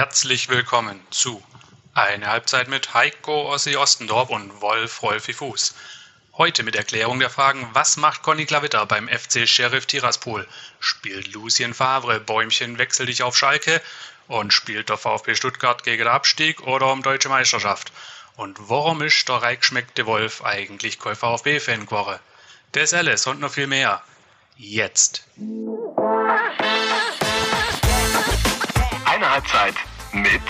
Herzlich willkommen zu Eine Halbzeit mit Heiko Ossi Ostendorp und Wolf Rolfi Fuß. Heute mit Erklärung der Fragen, was macht Conny Klavitter beim FC Sheriff Tiraspol? Spielt Lucien Favre Bäumchen wechsel dich auf Schalke? Und spielt der VfB Stuttgart gegen den Abstieg oder um deutsche Meisterschaft? Und warum ist der reichschmeckte Wolf eigentlich kein VfB-Fan geworden? Das alles und noch viel mehr. Jetzt. Eine Halbzeit mit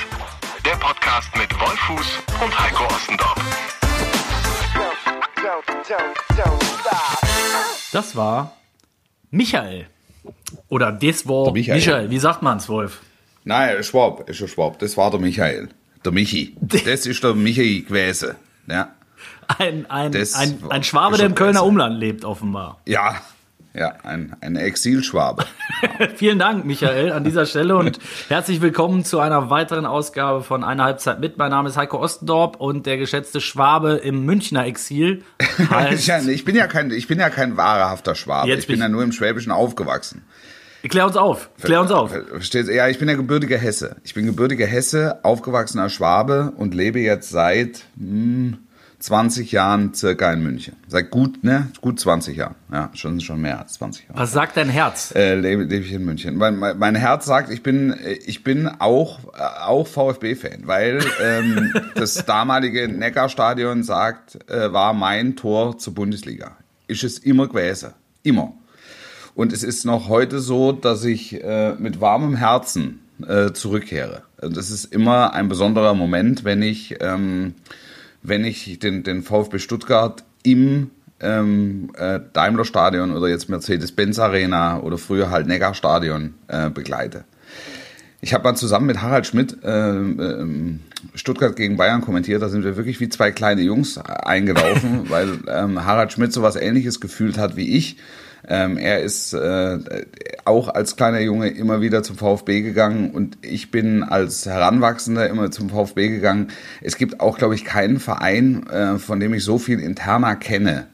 der Podcast mit Wolfuß und Heiko Ostendorf. Das war Michael. Oder das war Der Michael. Michael. Wie sagt man's, Wolf? Nein, Schwab, ist ein Schwab. Das war der Michael. Der Michi. Das ist der Michi gewesen. Ja. Ein, ein, Das ein, ein Schwabe, der im Kölner. Umland lebt, offenbar. Ja. Ja, ein, ein Exilschwabe. Vielen Dank, Michael, an dieser Stelle und herzlich willkommen zu einer weiteren Ausgabe von Eine Halbzeit mit. Mein Name ist Heiko Ostendorp und der geschätzte Schwabe im Münchner Exil ich bin ja kein, ich bin ja kein wahrhafter Schwabe. Jetzt ich bin bin ja ich- nur im Schwäbischen aufgewachsen. klär uns auf, klär uns auf. Verstehst? Ja, ich bin ja gebürtiger Hesse. Ich bin gebürtiger Hesse, aufgewachsener Schwabe und lebe jetzt seit hm, 20 Jahren circa in München. Seit gut, ne? Gut 20 Jahren. Ja, schon, schon mehr als 20 Jahre. Was sagt dein Herz? äh, lebe, lebe ich in München. Mein, mein, mein Herz sagt, ich bin, ich bin auch, äh, auch VfB-Fan, weil ähm, das damalige Neckarstadion sagt, äh, war mein Tor zur Bundesliga. Ist es immer gewesen. Immer. Und es ist noch heute so, dass ich äh, mit warmem Herzen äh, zurückkehre. Und das ist immer ein besonderer Moment, wenn ich, ähm, wenn ich den, den VfB Stuttgart im ähm, äh, Daimler-Stadion oder jetzt Mercedes-Benz Arena oder früher halt Neckar-Stadion äh, begleite. Ich habe mal zusammen mit Harald Schmidt ähm, ähm, Stuttgart gegen Bayern kommentiert. Da sind wir wirklich wie zwei kleine Jungs eingelaufen, weil ähm, Harald Schmidt sowas Ähnliches gefühlt hat wie ich. Ähm, er ist äh, auch als kleiner Junge immer wieder zum VfB gegangen und ich bin als Heranwachsender immer zum VfB gegangen. Es gibt auch, glaube ich, keinen Verein, äh, von dem ich so viel interner kenne.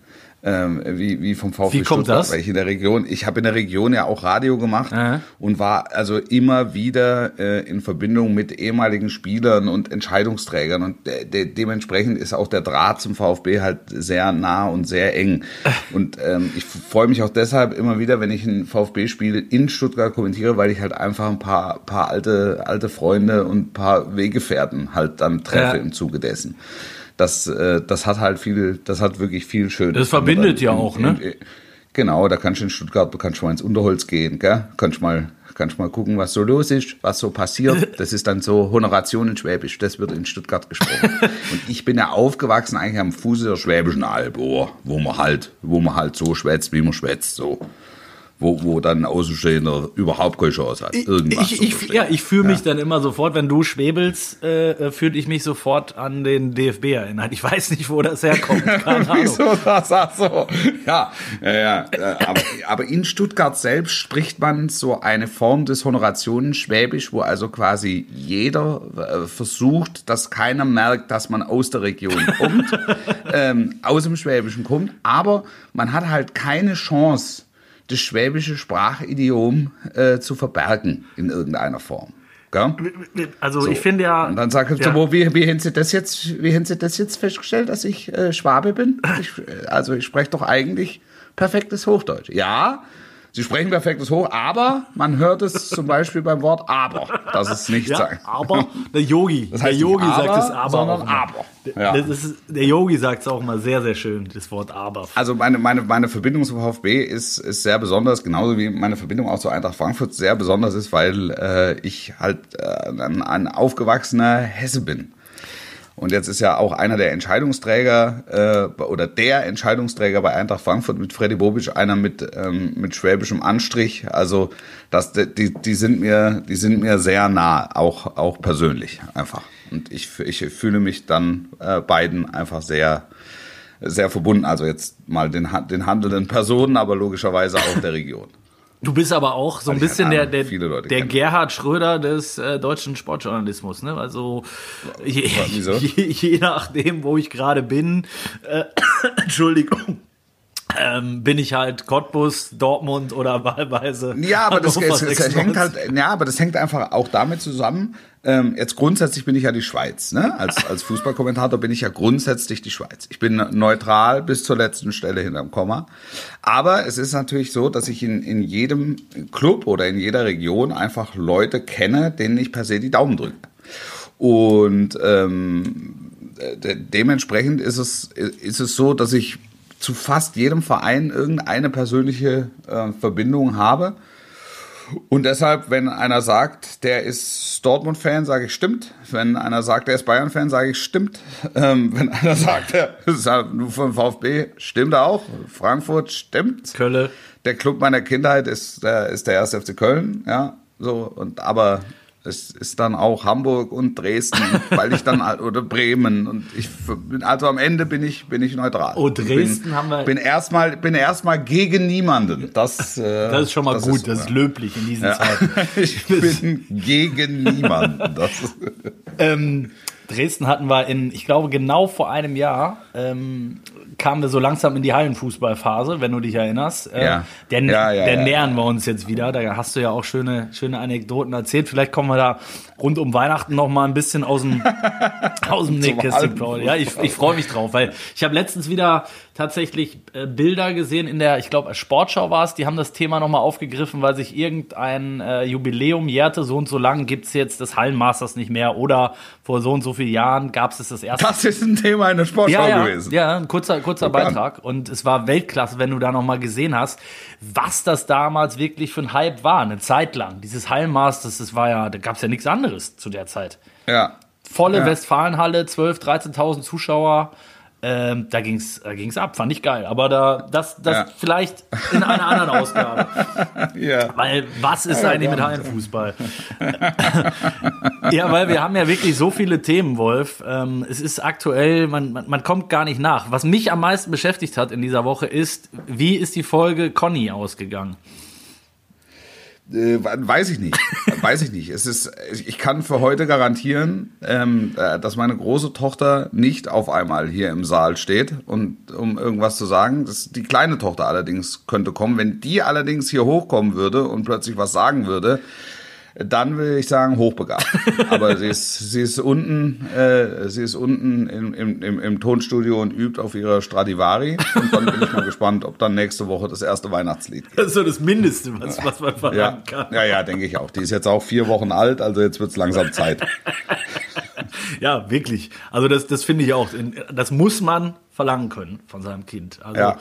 Ähm, wie, wie vom VfB Wie kommt Stuttgart, das? weil ich in der Region, ich habe in der Region ja auch Radio gemacht Aha. und war also immer wieder äh, in Verbindung mit ehemaligen Spielern und Entscheidungsträgern und de de dementsprechend ist auch der Draht zum VfB halt sehr nah und sehr eng. Und ähm, ich freue mich auch deshalb immer wieder, wenn ich ein VfB-Spiel in Stuttgart kommentiere, weil ich halt einfach ein paar, paar alte, alte Freunde und ein paar Weggefährten halt dann treffe Ja. im Zuge dessen. Das, äh, das hat halt viel, das hat wirklich viel Schönes. Das verbindet ja auch, ne? in- Genau, da kannst du in Stuttgart, du kannst mal ins Unterholz gehen, gell? Kannst mal, kannst mal gucken, was so los ist, was so passiert. Das ist dann so Honoration in Schwäbisch, das wird in Stuttgart gesprochen. Und ich bin ja aufgewachsen eigentlich am Fuße der Schwäbischen Alb, oh, wo man halt, wo man halt so schwätzt, wie man schwätzt, so. Wo, wo dann ein Außenstehender überhaupt keine Chance hat, irgendwas Ich, ich, verstehen. ja, ich fühle mich dann immer sofort, wenn du schwebelst, äh, äh, fühle ich mich sofort an den DFB erinnert. Ich weiß nicht, wo das herkommt. Wieso das ach so? Ja, ja, ja. äh, Aber, aber in Stuttgart selbst spricht man so eine Form des Honorationen-Schwäbisch, wo also quasi jeder äh, versucht, dass keiner merkt, dass man aus der Region kommt, ähm, aus dem Schwäbischen kommt, aber man hat halt keine Chance, das schwäbische Sprachidiom äh, zu verbergen in irgendeiner Form. Gell? Also ich finde ja. Und dann sagt er, ja. so, wie, wie haben Sie das jetzt, wie haben Sie das jetzt festgestellt, dass ich äh, Schwabe bin? Ich, äh, also ich spreche doch eigentlich perfektes Hochdeutsch. Ja, Sie sprechen perfektes Hoch, aber man hört es zum Beispiel beim Wort aber, dass es nicht Ja, sagt. aber der Yogi, Das der heißt Yogi nicht sagt es aber. sondern aber. Ja. Ist, der Yogi sagt es auch mal sehr, sehr schön, das Wort aber. Also meine, meine, meine Verbindung zum VfB ist, ist sehr besonders, genauso wie meine Verbindung auch zu Eintracht Frankfurt sehr besonders ist, weil äh, ich halt äh, ein, ein aufgewachsener Hesse bin. Und jetzt ist ja auch einer der Entscheidungsträger äh, oder der Entscheidungsträger bei Eintracht Frankfurt mit Freddy Bobic einer mit ähm, mit schwäbischem Anstrich. Also das die die sind mir die sind mir sehr nah, auch auch persönlich einfach. Und ich ich fühle mich dann äh, beiden einfach sehr sehr verbunden. Also jetzt mal den den handelnden Personen, aber logischerweise auch der Region. Du bist aber auch so ein bisschen der, Ahnung, der, der kennen. Gerhard Schröder des äh, deutschen Sportjournalismus. Ne? Also je, je, je nachdem, wo ich gerade bin, äh, Entschuldigung, ähm, bin ich halt Cottbus, Dortmund oder wahlweise. Ja, aber das, es, es 96. hängt halt, ja, aber das hängt einfach auch damit zusammen. Ähm, jetzt grundsätzlich bin ich ja die Schweiz, ne? Als, als Fußballkommentator bin ich ja grundsätzlich die Schweiz. Ich bin neutral bis zur letzten Stelle hinterm Komma. Aber es ist natürlich so, dass ich in, in jedem Club oder in jeder Region einfach Leute kenne, denen ich per se die Daumen drücke. Und ähm, de dementsprechend ist es, ist es so, dass ich zu fast jedem Verein irgendeine persönliche äh, Verbindung habe. Und deshalb, wenn einer sagt, der ist Dortmund-Fan, sage ich stimmt. Wenn einer sagt, der ist Bayern-Fan, sage ich stimmt. Ähm, wenn einer sagt, der ist halt nur vom VfB, stimmt auch. Frankfurt stimmt. Kölle. Der Club meiner Kindheit ist der, ist der 1. FC Köln, ja. So, und aber es ist dann auch Hamburg und Dresden, weil ich dann oder Bremen und ich bin also am Ende bin ich bin ich neutral. Oh, Dresden bin, haben wir- Bin erstmal bin erstmal gegen niemanden. Das äh, Das ist schon mal gut, so, das ist ja. löblich in diesen Zeiten. Ich bin gegen niemanden. Das ist, Ähm, Dresden hatten wir in, ich glaube, genau vor einem Jahr, ähm, kamen wir so langsam in die Hallenfußballphase, wenn du dich erinnerst. Äh, Ja. Der, Ja, ja, der nähern wir uns jetzt wieder. Da hast du ja auch schöne, schöne Anekdoten erzählt. Vielleicht kommen wir da rund um Weihnachten noch mal ein bisschen aus dem, aus dem Nähkästchen plaudern. Ja, ich, ich freue mich drauf, weil ich habe letztens wieder tatsächlich äh, Bilder gesehen in der, ich glaube, Sportschau war es, die haben das Thema nochmal aufgegriffen, weil sich irgendein äh, Jubiläum jährte, so und so lang gibt's jetzt das Hallenmasters nicht mehr oder vor so und so vielen Jahren gab es das erste das ist ein Thema in der Sportschau ja, ja, gewesen. ja, ein kurzer, kurzer an. Beitrag. Und es war Weltklasse, wenn du da nochmal gesehen hast, was das damals wirklich für ein Hype war, eine Zeit lang. Dieses Hallenmasters, das war ja, da gab es ja nichts anderes zu der Zeit. ja. Volle Ja. Westfalenhalle, 12.000, 13.000 Zuschauer. Ähm, da ging's, da ging's ab, fand ich geil. Aber da, das, das Ja. vielleicht in einer anderen Ausgabe. ja. Weil was ist eigentlich mit Hallenfußball? ja, weil wir haben ja wirklich so viele Themen, Wolf. Ähm, es ist aktuell, man, man, man kommt gar nicht nach. Was mich am meisten beschäftigt hat in dieser Woche ist, wie ist die Folge Conny ausgegangen? Äh, weiß ich nicht. weiß ich nicht. Es ist, ich kann für heute garantieren, ähm, äh, dass meine große Tochter nicht auf einmal hier im Saal steht und um irgendwas zu sagen. Das, die kleine Tochter allerdings könnte kommen. Wenn die allerdings hier hochkommen würde und plötzlich was sagen würde, dann will ich sagen hochbegabt. Aber sie ist, sie ist unten, äh, sie ist unten im, im, im, Tonstudio und übt auf ihrer Stradivari. Und dann bin ich mal gespannt, ob dann nächste Woche das erste Weihnachtslied geht. Das ist so das Mindeste, was, was man Ja, verlangen kann. ja, ja, denke ich auch. Die ist jetzt auch vier Wochen alt, also jetzt wird's langsam Zeit. Ja, wirklich. Also das, das finde ich auch. Das muss man verlangen können von seinem Kind. Also, Ja.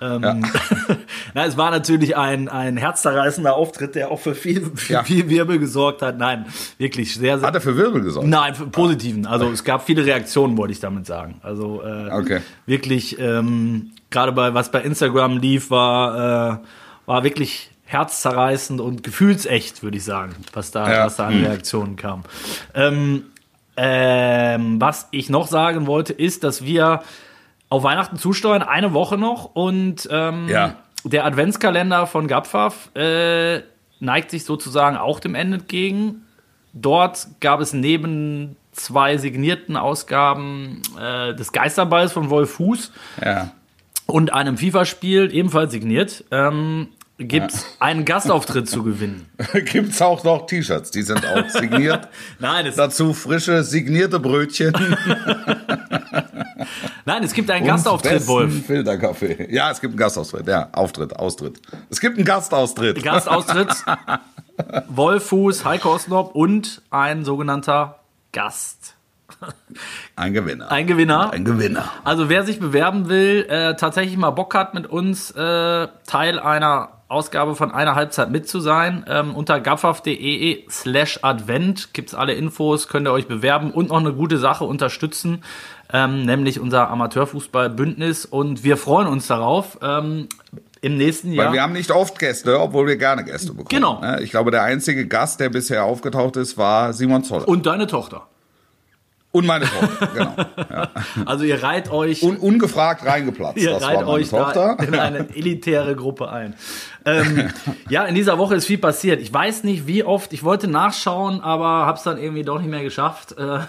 Ähm, Ja. Na, es war natürlich ein, ein herzzerreißender Auftritt, der auch für viel, für Ja. viel Wirbel gesorgt hat. Nein, wirklich sehr, sehr. Hat er für Wirbel gesorgt? Nein, für positiven. Also es gab viele Reaktionen, wollte ich damit sagen. Also äh, Okay. wirklich, ähm, gerade bei was bei Instagram lief, war, äh, war wirklich herzzerreißend und gefühlsecht, würde ich sagen, was da, Ja. was da an Reaktionen kam. Ähm, ähm, was ich noch sagen wollte, ist, dass wir auf Weihnachten zusteuern, eine Woche noch und ähm, Ja. der Adventskalender von Gapfaf äh, neigt sich sozusagen auch dem Ende entgegen. Dort gab es neben zwei signierten Ausgaben äh, des Geisterballs von Wolf Fuß Ja. und einem FIFA-Spiel, ebenfalls signiert, ähm, gibt es einen Gastauftritt zu gewinnen. Gibt's auch noch T-Shirts, die sind auch signiert. Nein, es, Dazu frische signierte Brötchen. nein, es gibt einen und Gastauftritt, Wolf. Filterkaffee. Ja, es gibt einen Gastauftritt. Ja, Auftritt, Austritt. Es gibt einen Gastaustritt. Gastaustritt, Wolfuß, Heiko Osnop und ein sogenannter Gast. Ein Gewinner. Ein Gewinner. Ein Gewinner. Also wer sich bewerben will, äh, tatsächlich mal Bock hat, mit uns äh, Teil einer Ausgabe von einer Halbzeit mit zu sein, ähm, unter gaffaf.de slash advent gibt's alle Infos, könnt ihr euch bewerben und noch eine gute Sache unterstützen, ähm, nämlich unser Amateurfußballbündnis und wir freuen uns darauf. Ähm, im nächsten Jahr. Weil wir haben nicht oft Gäste, obwohl wir gerne Gäste bekommen. Genau. Ne? Ich glaube, der einzige Gast, der bisher aufgetaucht ist, war Simon Zoller. und deine Tochter. Und meine Tochter, genau. Ja. Also ihr reiht euch, Un ungefragt reingeplatzt. ihr das reiht euch in eine elitäre Gruppe ein. Ähm, ja, in dieser Woche ist viel passiert. Ich weiß nicht, wie oft. Ich wollte nachschauen, aber habe es dann irgendwie doch nicht mehr geschafft. Äh,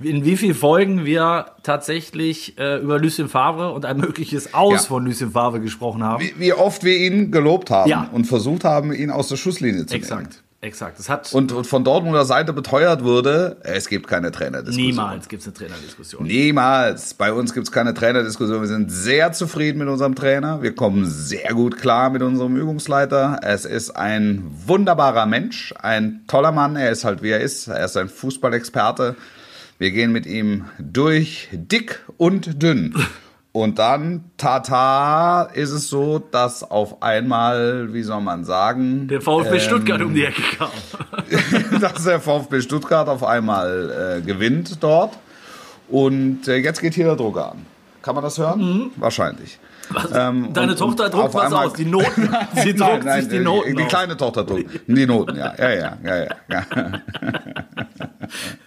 in wie vielen Folgen wir tatsächlich äh, über Lucien Favre und ein mögliches Aus Ja. von Lucien Favre gesprochen haben. Wie, wie oft wir ihn gelobt haben Ja. und versucht haben, ihn aus der Schusslinie zu nehmen. Exakt, exakt. Es hat Und, und von Dortmunder Seite beteuert wurde, es gibt keine Trainerdiskussion. niemals gibt es eine Trainerdiskussion. Niemals. Bei uns gibt es keine Trainerdiskussion. Wir sind sehr zufrieden mit unserem Trainer. Wir kommen sehr gut klar mit unserem Übungsleiter. Es ist ein wunderbarer Mensch, ein toller Mann. Er ist halt wie er ist. Er ist ein Fußballexperte. Wir gehen mit ihm durch dick und dünn. Und dann, tata, ist es so, dass auf einmal, wie soll man sagen, Der VfB Stuttgart um die Ecke kam. dass der VfB Stuttgart auf einmal äh, gewinnt dort. Und äh, jetzt geht hier der Drucker an. Kann man das hören? Wahrscheinlich. Ähm, Mhm. Deine und- Tochter druckt was einmal- aus, die Noten. Sie Nein, druckt nein, sich die Noten Die aus. kleine Tochter druckt. Die Noten, ja. Ja, ja, ja, ja.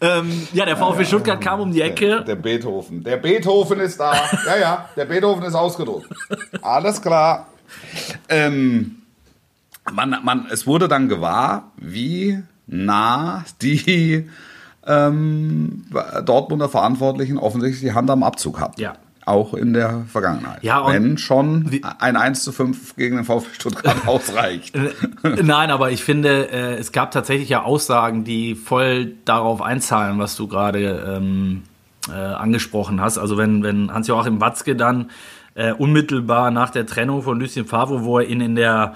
ja. Ähm, ja, der VfB Stuttgart kam um die Ecke. Der Beethoven. Der Beethoven ist da. Ja, ja, der Beethoven ist ausgedruckt. Alles klar. Ähm, man, man, es wurde dann gewahr, wie nah die ähm, Dortmunder Verantwortlichen offensichtlich die Hand am Abzug hatten. Ja. Auch in der Vergangenheit. Ja, und Wenn schon ein 1 zu 5 gegen den VfB Stuttgart ausreicht. Nein, aber ich finde, äh, es gab tatsächlich ja Aussagen, die voll darauf einzahlen, was du gerade ähm, äh, angesprochen hast. Also wenn, wenn Hans-Joachim Watzke dann äh, unmittelbar nach der Trennung von Lucien Favre, wo er ihn in der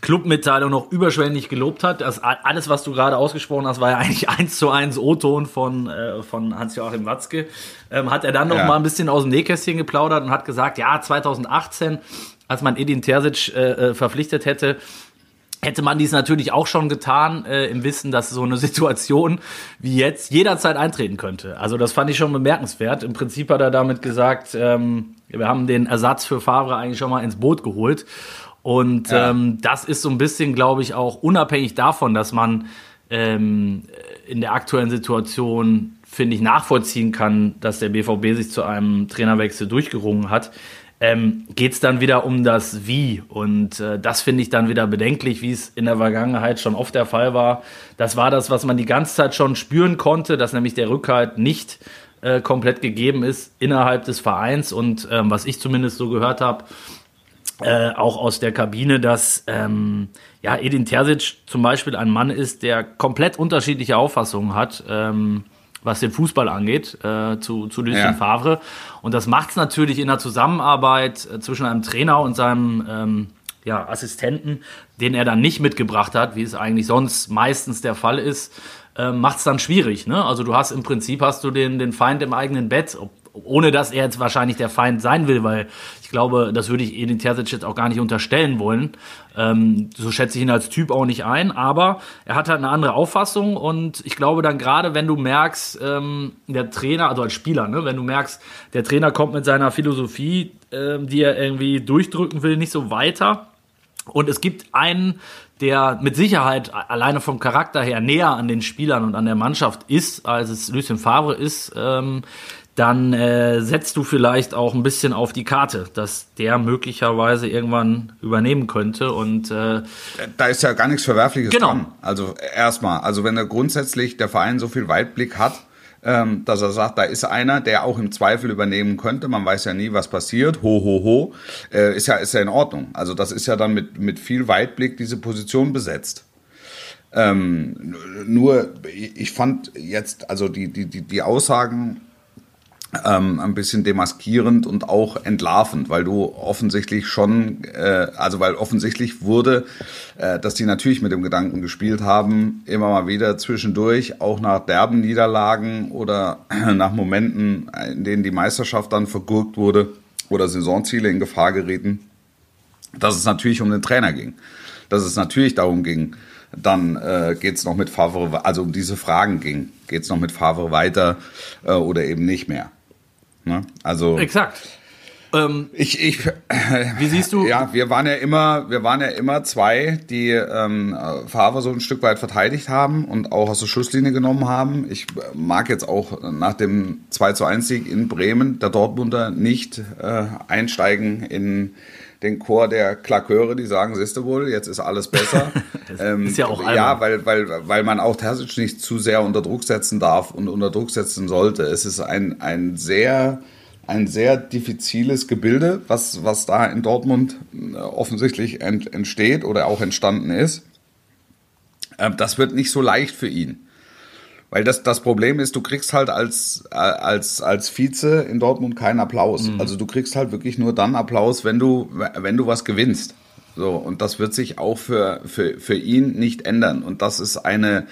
Clubmitteilung noch überschwänglich gelobt hat. Das, alles, was du gerade ausgesprochen hast, war ja eigentlich eins zu eins O-Ton von, äh, von Hans-Joachim Watzke. Ähm, hat er dann noch Ja. mal ein bisschen aus dem Nähkästchen geplaudert und hat gesagt, ja, 2018, als man Edin Terzic äh, äh, verpflichtet hätte, hätte man dies natürlich auch schon getan, äh, im Wissen, dass so eine Situation wie jetzt jederzeit eintreten könnte. Also das fand ich schon bemerkenswert. Im Prinzip hat er damit gesagt, ähm, wir haben den Ersatz für Favre eigentlich schon mal ins Boot geholt. Und Ja. ähm, das ist so ein bisschen, glaube ich, auch unabhängig davon, dass man ähm, in der aktuellen Situation, finde ich, nachvollziehen kann, dass der BVB sich zu einem Trainerwechsel durchgerungen hat, ähm, geht es dann wieder um das Wie. Und äh, das finde ich dann wieder bedenklich, wie es in der Vergangenheit schon oft der Fall war. Das war das, was man die ganze Zeit schon spüren konnte, dass nämlich der Rückhalt nicht äh, komplett gegeben ist innerhalb des Vereins. Und ähm, was ich zumindest so gehört habe, äh, auch aus der Kabine, dass ähm, ja, Edin Terzic zum Beispiel ein Mann ist, der komplett unterschiedliche Auffassungen hat, ähm, was den Fußball angeht, äh, zu, zu Lucien Ja. Favre. Und das macht es natürlich in der Zusammenarbeit äh, zwischen einem Trainer und seinem ähm, ja, Assistenten, den er dann nicht mitgebracht hat, wie es eigentlich sonst meistens der Fall ist, äh, macht es dann schwierig. Ne? Also du hast im Prinzip hast du den, den Feind im eigenen Bett, ob, ohne dass er jetzt wahrscheinlich der Feind sein will, weil ich glaube, das würde ich Edin Terzic jetzt auch gar nicht unterstellen wollen. Ähm, so schätze ich ihn als Typ auch nicht ein, aber er hat halt eine andere Auffassung und ich glaube dann gerade, wenn du merkst, ähm, der Trainer, also als Spieler, ne, wenn du merkst, der Trainer kommt mit seiner Philosophie, ähm, die er irgendwie durchdrücken will, nicht so weiter, und es gibt einen, der mit Sicherheit alleine vom Charakter her näher an den Spielern und an der Mannschaft ist, als es Lucien Favre ist, ähm, dann äh, setzt du vielleicht auch ein bisschen auf die Karte, dass der möglicherweise irgendwann übernehmen könnte. Und äh, Da ist ja gar nichts Verwerfliches Genau. dran. Also erstmal, also wenn er grundsätzlich der Verein so viel Weitblick hat, ähm, dass er sagt, da ist einer, der auch im Zweifel übernehmen könnte. Man weiß ja nie, was passiert. Ho, ho, ho. Äh, ist ja, ist ja in Ordnung. Also das ist ja dann mit, mit viel Weitblick diese Position besetzt. Ähm, nur, ich fand jetzt, also die, die, die, die Aussagen ähm, ein bisschen demaskierend und auch entlarvend, weil du offensichtlich schon, äh, also weil offensichtlich wurde, äh, dass die natürlich mit dem Gedanken gespielt haben, immer mal wieder zwischendurch, auch nach derben Niederlagen oder nach Momenten, in denen die Meisterschaft dann vergurkt wurde oder Saisonziele in Gefahr gerieten, dass es natürlich um den Trainer ging. Dass es natürlich darum ging, dann äh, geht es noch mit Favre, also um diese Fragen ging, geht es noch mit Favre weiter äh, oder eben nicht mehr. Ne? Also exakt. Ähm, ich, ich, wie siehst du? Ja, wir waren ja immer, wir waren ja immer zwei, die ähm, Favre so ein Stück weit verteidigt haben und auch aus der Schusslinie genommen haben. Ich mag jetzt auch nach dem 2 zu 1 Sieg in Bremen der Dortmunder nicht äh, einsteigen in den Chor der Klaköre, die sagen, siehst du wohl, jetzt ist alles besser. ähm, ist ja auch albern. Ja, weil, weil, weil man auch Terzic nicht zu sehr unter Druck setzen darf und unter Druck setzen sollte. Es ist ein, ein sehr ein sehr diffiziles Gebilde, was, was da in Dortmund äh, offensichtlich ent, entsteht oder auch entstanden ist. Ähm, das wird nicht so leicht für ihn. Weil das, das Problem ist, du kriegst halt als, als, als Vize in Dortmund keinen Applaus. Mhm. Also du kriegst halt wirklich nur dann Applaus, wenn du, wenn du was gewinnst. So, und das wird sich auch für, für, für ihn nicht ändern. Und das ist eine,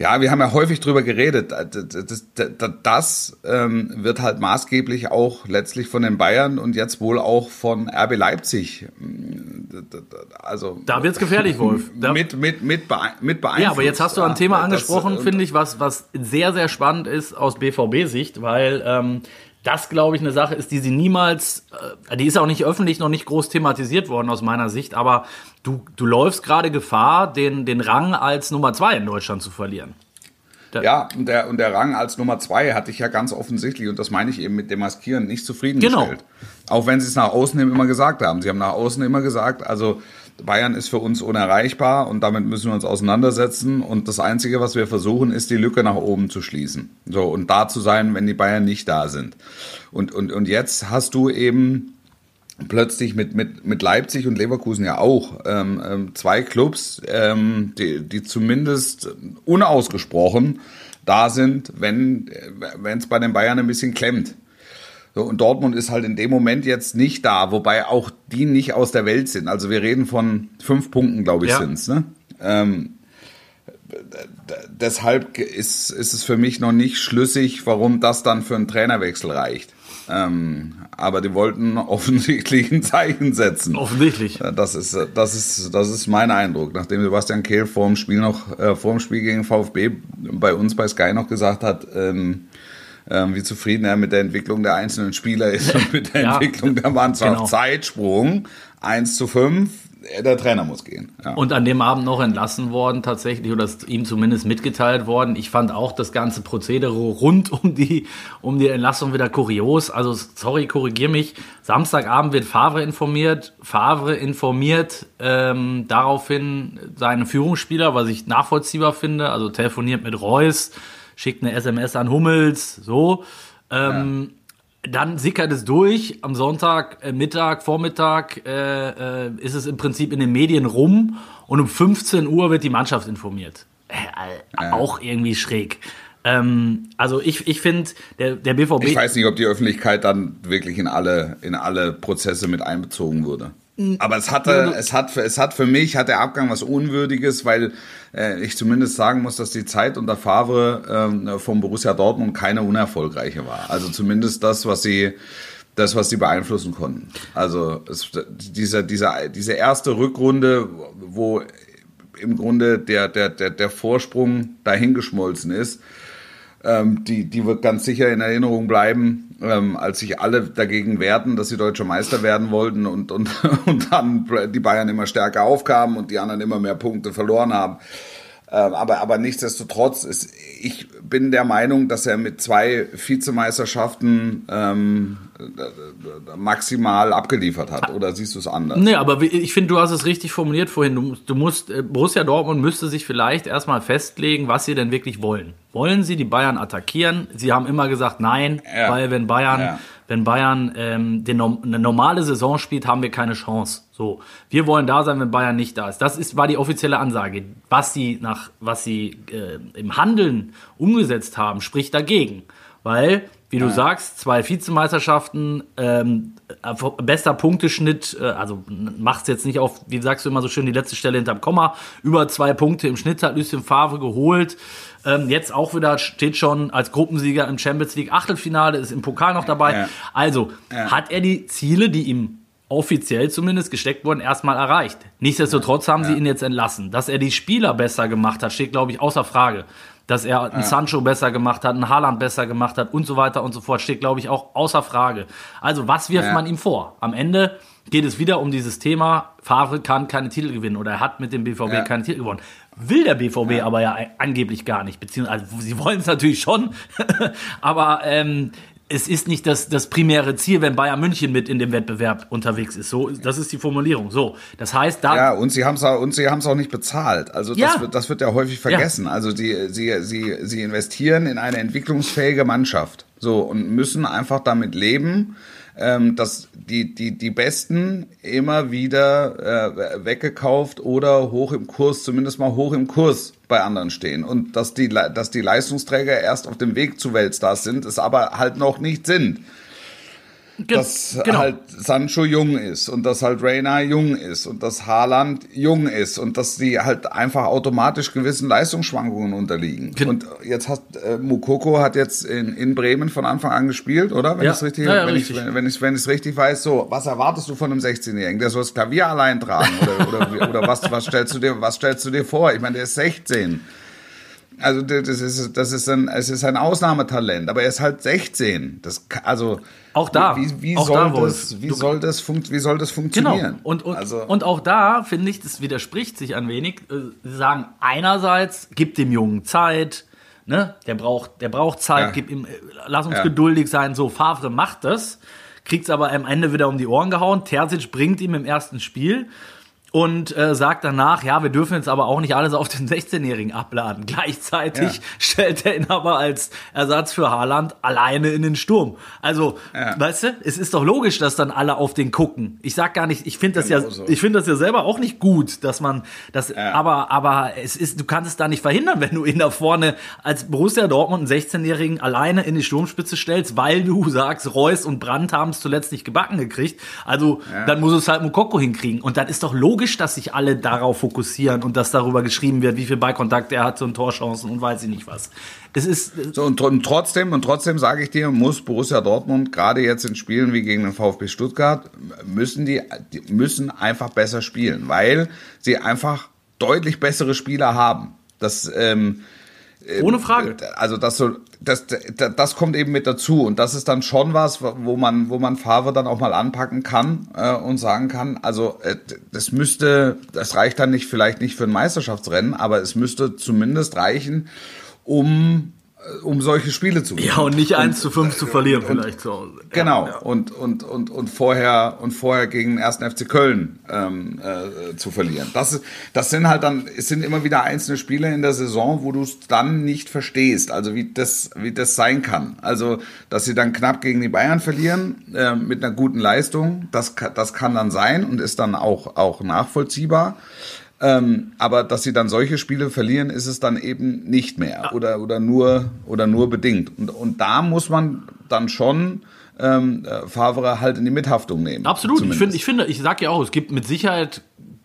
ja, wir haben ja häufig drüber geredet. Das, das, das ähm, wird halt maßgeblich auch letztlich von den Bayern und jetzt wohl auch von RB Leipzig. Also da wird's gefährlich, Wolf. Da mit mit mit, mit beeinflusst. Ja, aber jetzt hast du ein Thema angesprochen, finde ich, was was sehr sehr spannend ist aus BVB-Sicht, weil ähm, das, glaube ich, eine Sache ist, die sie niemals, äh, die ist auch nicht öffentlich noch nicht groß thematisiert worden aus meiner Sicht, aber du, du läufst gerade Gefahr, den, den Rang als Nummer zwei in Deutschland zu verlieren. Da ja, und der, und der Rang als Nummer zwei hatte ich ja ganz offensichtlich, und das meine ich eben mit Demaskieren, nicht zufriedengestellt. Genau. Auch wenn sie es nach außen immer gesagt haben. Sie haben nach außen immer gesagt, also Bayern ist für uns unerreichbar und damit müssen wir uns auseinandersetzen. Und das Einzige, was wir versuchen, ist die Lücke nach oben zu schließen. So, und da zu sein, wenn die Bayern nicht da sind. Und, und, und jetzt hast du eben plötzlich mit, mit, mit Leipzig und Leverkusen ja auch ähm, ähm, zwei Clubs, ähm, die, die zumindest unausgesprochen da sind, wenn es bei den Bayern ein bisschen klemmt. So, und Dortmund ist halt in dem Moment jetzt nicht da, wobei auch die nicht aus der Welt sind. Also wir reden von fünf Punkten, glaube ich, ja. sind es. Ne? Ähm, deshalb ist, ist es für mich noch nicht schlüssig, warum das dann für einen Trainerwechsel reicht. Ähm, aber die wollten offensichtlich ein Zeichen setzen. Offensichtlich. Das ist, das ist, das ist mein Eindruck. Nachdem Sebastian Kehl vor dem Spiel noch, äh, vor dem Spiel gegen VfB bei uns bei Sky noch gesagt hat, ähm, ähm, wie zufrieden er mit der Entwicklung der einzelnen Spieler ist und mit der ja, Entwicklung der Mannschaft. Genau. Zeitsprung 1 zu 5, der Trainer muss gehen. Ja. Und an dem Abend noch entlassen worden tatsächlich oder ist ihm zumindest mitgeteilt worden. Ich fand auch das ganze Prozedere rund um die, um die Entlassung wieder kurios. Also sorry, korrigier mich. Samstagabend wird Favre informiert. Favre informiert ähm, daraufhin seine Führungsspieler, was ich nachvollziehbar finde. Also telefoniert mit Reus schickt eine SMS an Hummels, so. Ähm, ja. Dann sickert es durch. Am Sonntag, äh, Mittag, Vormittag äh, äh, ist es im Prinzip in den Medien rum und um 15 Uhr wird die Mannschaft informiert. Äh, ja. Auch irgendwie schräg. Ähm, also ich, ich finde, der, der BVB. Ich weiß nicht, ob die Öffentlichkeit dann wirklich in alle, in alle Prozesse mit einbezogen wurde. Aber es hatte, es hat, es hat für mich, hat der Abgang was Unwürdiges, weil äh, ich zumindest sagen muss, dass die Zeit unter Favre äh, vom Borussia Dortmund keine unerfolgreiche war. Also zumindest das, was sie, das, was sie beeinflussen konnten. Also es, diese, diese, diese erste Rückrunde, wo im Grunde der, der, der, der Vorsprung dahingeschmolzen ist, ähm, die, die wird ganz sicher in Erinnerung bleiben, ähm, als sich alle dagegen wehrten, dass sie deutscher Meister werden wollten und, und, und dann die Bayern immer stärker aufkamen und die anderen immer mehr Punkte verloren haben. Ähm, aber, aber nichtsdestotrotz, ist, ich bin der Meinung, dass er mit zwei Vizemeisterschaften ähm, maximal abgeliefert hat. Oder siehst du es anders? Nee, aber ich finde, du hast es richtig formuliert vorhin. Du, du musst, äh, Borussia Dortmund müsste sich vielleicht erstmal festlegen, was sie denn wirklich wollen. Wollen sie die Bayern attackieren? Sie haben immer gesagt, nein, ja. weil wenn Bayern ja wenn Bayern ähm, den, eine normale Saison spielt, haben wir keine Chance. So, wir wollen da sein, wenn Bayern nicht da ist. Das ist, war die offizielle Ansage. Was sie nach, was sie äh, im Handeln umgesetzt haben, spricht dagegen, weil wie du ja. sagst, zwei Vizemeisterschaften, ähm, bester Punkteschnitt, äh, also macht's jetzt nicht auf, wie sagst du immer so schön, die letzte Stelle hinterm Komma, über zwei Punkte im Schnitt hat Lucien Favre geholt. Ähm, jetzt auch wieder steht schon als Gruppensieger im Champions League Achtelfinale, ist im Pokal noch dabei. Ja. Also ja. hat er die Ziele, die ihm offiziell zumindest gesteckt wurden, erstmal erreicht. Nichtsdestotrotz haben sie ihn jetzt entlassen. Dass er die Spieler besser gemacht hat, steht, glaube ich, außer Frage. Dass er einen Sancho besser gemacht hat, einen Haaland besser gemacht hat und so weiter und so fort, steht, glaube ich, auch außer Frage. Also, was wirft Ja. man ihm vor? Am Ende geht es wieder um dieses Thema, Favre kann keine Titel gewinnen oder er hat mit dem BVB Ja. keine Titel gewonnen. Will der BVB aber ja angeblich gar nicht, beziehungsweise also, sie wollen es natürlich schon, aber ähm, es ist nicht das, das primäre Ziel, wenn Bayern München mit in dem Wettbewerb unterwegs ist. So, das ist die Formulierung. So, das heißt, da Ja, und sie haben es auch, und sie haben es auch nicht bezahlt. Also das, Ja. wird, das wird ja häufig vergessen. Also die, sie, sie, sie investieren in eine entwicklungsfähige Mannschaft. So und müssen einfach damit leben, ähm, dass die, die, die Besten immer wieder äh, weggekauft oder hoch im Kurs, zumindest mal hoch im Kurs bei anderen stehen. Und dass die, dass die Leistungsträger erst auf dem Weg zu Weltstars sind, es aber halt noch nicht sind Ge- dass genau. halt Sancho jung ist und dass halt Reina jung ist und dass Haaland jung ist und dass die halt einfach automatisch gewissen Leistungsschwankungen unterliegen. Gen- und jetzt hat äh, Mukoko hat jetzt in, in Bremen von Anfang an gespielt, oder? Wenn Ja. ich's richtig, Ja, ja, wenn richtig. ich wenn, ich wenn ich's richtig weiß, so was erwartest du von einem 16-Jährigen, der soll das Klavier allein tragen oder oder, oder was was stellst du dir was stellst du dir vor? Ich meine, der ist 16. Also das ist das ist ein es ist ein Ausnahmetalent, aber er ist halt 16. Das also Auch da. wie, wie Auch soll da, das wie Du- soll das wie soll das Genau. funktionieren? Und, und, also und auch da finde ich, das widerspricht sich ein wenig. Äh, Sie sagen einerseits, gib dem Jungen Zeit, ne? Der braucht, der braucht Zeit, Ja. gib ihm, äh, lass uns Ja. geduldig sein. So, Favre macht das, kriegt's aber am Ende wieder um die Ohren gehauen. Terzic bringt ihm im ersten Spiel. Und äh, sagt danach, ja, wir dürfen jetzt aber auch nicht alles auf den 16-Jährigen abladen. Gleichzeitig Ja. stellt er ihn aber als Ersatz für Haaland alleine in den Sturm. Also, Ja. weißt du, es ist doch logisch, dass dann alle auf den gucken. Ich sag gar nicht, ich finde das ja, Genau so. ich finde das ja selber auch nicht gut, dass man das, Ja. aber, aber es ist, du kannst es da nicht verhindern, wenn du ihn da vorne als Borussia Dortmund einen 16-Jährigen alleine in die Sturmspitze stellst, weil du sagst, Reus und Brandt haben es zuletzt nicht gebacken gekriegt. Also, dann muss es halt Mukoko hinkriegen. Und dann ist doch logisch, dass sich alle darauf fokussieren und dass darüber geschrieben wird, wie viel Ballkontakt er hat und Torchancen und weiß ich nicht was. Es ist, so und, und trotzdem und trotzdem sage ich dir, muss Borussia Dortmund gerade jetzt in Spielen wie gegen den VfB Stuttgart müssen die, die müssen einfach besser spielen, weil sie einfach deutlich bessere Spieler haben. Das ähm, ohne Frage. Also das so, das, das, kommt eben mit dazu und das ist dann schon was, wo man, wo man Favre dann auch mal anpacken kann äh, und sagen kann, also äh, das müsste, das reicht dann nicht vielleicht nicht für ein Meisterschaftsrennen, aber es müsste zumindest reichen, um äh, um solche Spiele zu gewinnen. Ja, und nicht 1 zu 5 zu verlieren vielleicht zu Hause. Genau, Ja, und, und, und, und vorher und vorher gegen den 1. FC Köln ähm, äh, zu verlieren. Das, das sind halt dann, es sind immer wieder einzelne Spiele in der Saison, wo du es dann nicht verstehst, also wie das, wie das sein kann. Also, dass sie dann knapp gegen die Bayern verlieren, äh, mit einer guten Leistung, das, das kann dann sein und ist dann auch, auch nachvollziehbar. Ähm, aber dass sie dann solche Spiele verlieren, ist es dann eben nicht mehr oder, oder, nur, oder nur bedingt. Und, und da muss man dann schon ähm, äh, Favre halt in die Mithaftung nehmen. Absolut. Ich finde, ich finde, ich sage ja auch, es gibt mit Sicherheit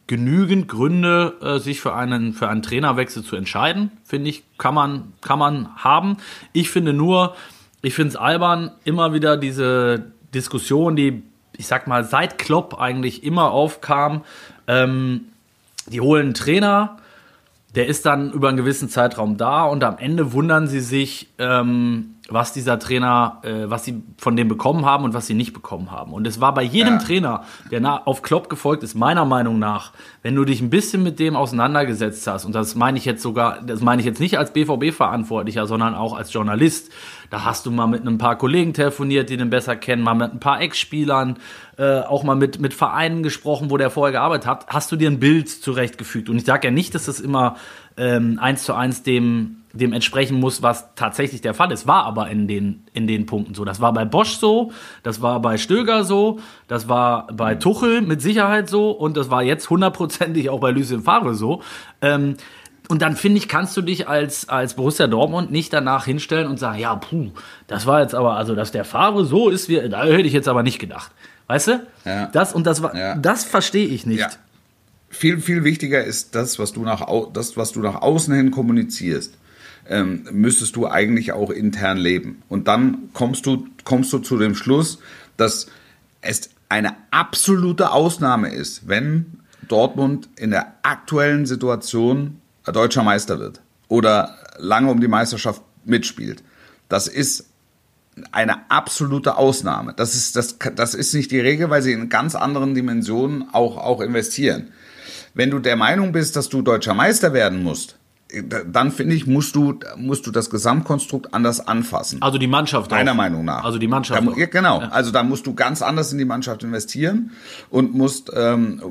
genügend Gründe, äh, sich für einen, für einen Trainerwechsel zu entscheiden. Finde ich, kann man, kann man haben. Ich finde nur, ich finde es albern, immer wieder diese Diskussion, die, ich sag mal, seit Klopp eigentlich immer aufkam, ähm, die holen einen Trainer, der ist dann über einen gewissen Zeitraum da und am Ende wundern sie sich, ähm, was dieser Trainer, äh, was sie von dem bekommen haben und was sie nicht bekommen haben. Und es war bei jedem Ja. Trainer, der na, auf Klopp gefolgt ist, meiner Meinung nach, wenn du dich ein bisschen mit dem auseinandergesetzt hast, und das meine ich jetzt sogar, das meine ich jetzt nicht als BVB-Verantwortlicher, sondern auch als Journalist, da hast du mal mit ein paar Kollegen telefoniert, die den besser kennen, mal mit ein paar Ex-Spielern, äh, auch mal mit, mit Vereinen gesprochen, wo der vorher gearbeitet hat, hast du dir ein Bild zurechtgefügt. Und ich sage ja nicht, dass das immer ähm, eins zu eins dem, dem entsprechen muss, was tatsächlich der Fall ist. War aber in den, in den Punkten so. Das war bei Bosch so, das war bei Stöger so, das war bei Tuchel mit Sicherheit so und das war jetzt hundertprozentig auch bei Lucien Favre so. Ähm, und dann finde ich, kannst du dich als, als Borussia Dortmund nicht danach hinstellen und sagen, ja, puh, das war jetzt aber, also, dass der Favre so ist, wie, da hätte ich jetzt aber nicht gedacht. Weißt du? Ja. Das und das war, Ja. das verstehe ich nicht. Ja. Viel, viel wichtiger ist das, was du nach, das, was du nach außen hin kommunizierst. Ähm, müsstest du eigentlich auch intern leben. Und dann kommst du, kommst du zu dem Schluss, dass es eine absolute Ausnahme ist, wenn Dortmund in der aktuellen Situation deutscher Meister wird. Oder lange um die Meisterschaft mitspielt. Das ist eine absolute Ausnahme. Das ist, das, das ist nicht die Regel, weil sie in ganz anderen Dimensionen auch, auch investieren. Wenn du der Meinung bist, dass du deutscher Meister werden musst, dann finde ich, musst du, musst du das Gesamtkonstrukt anders anfassen. Also die Mannschaft Meiner auch. Meinung nach. Also die Mannschaft. Da, ja, genau. Ja. Also da musst du ganz anders in die Mannschaft investieren und musst, ähm,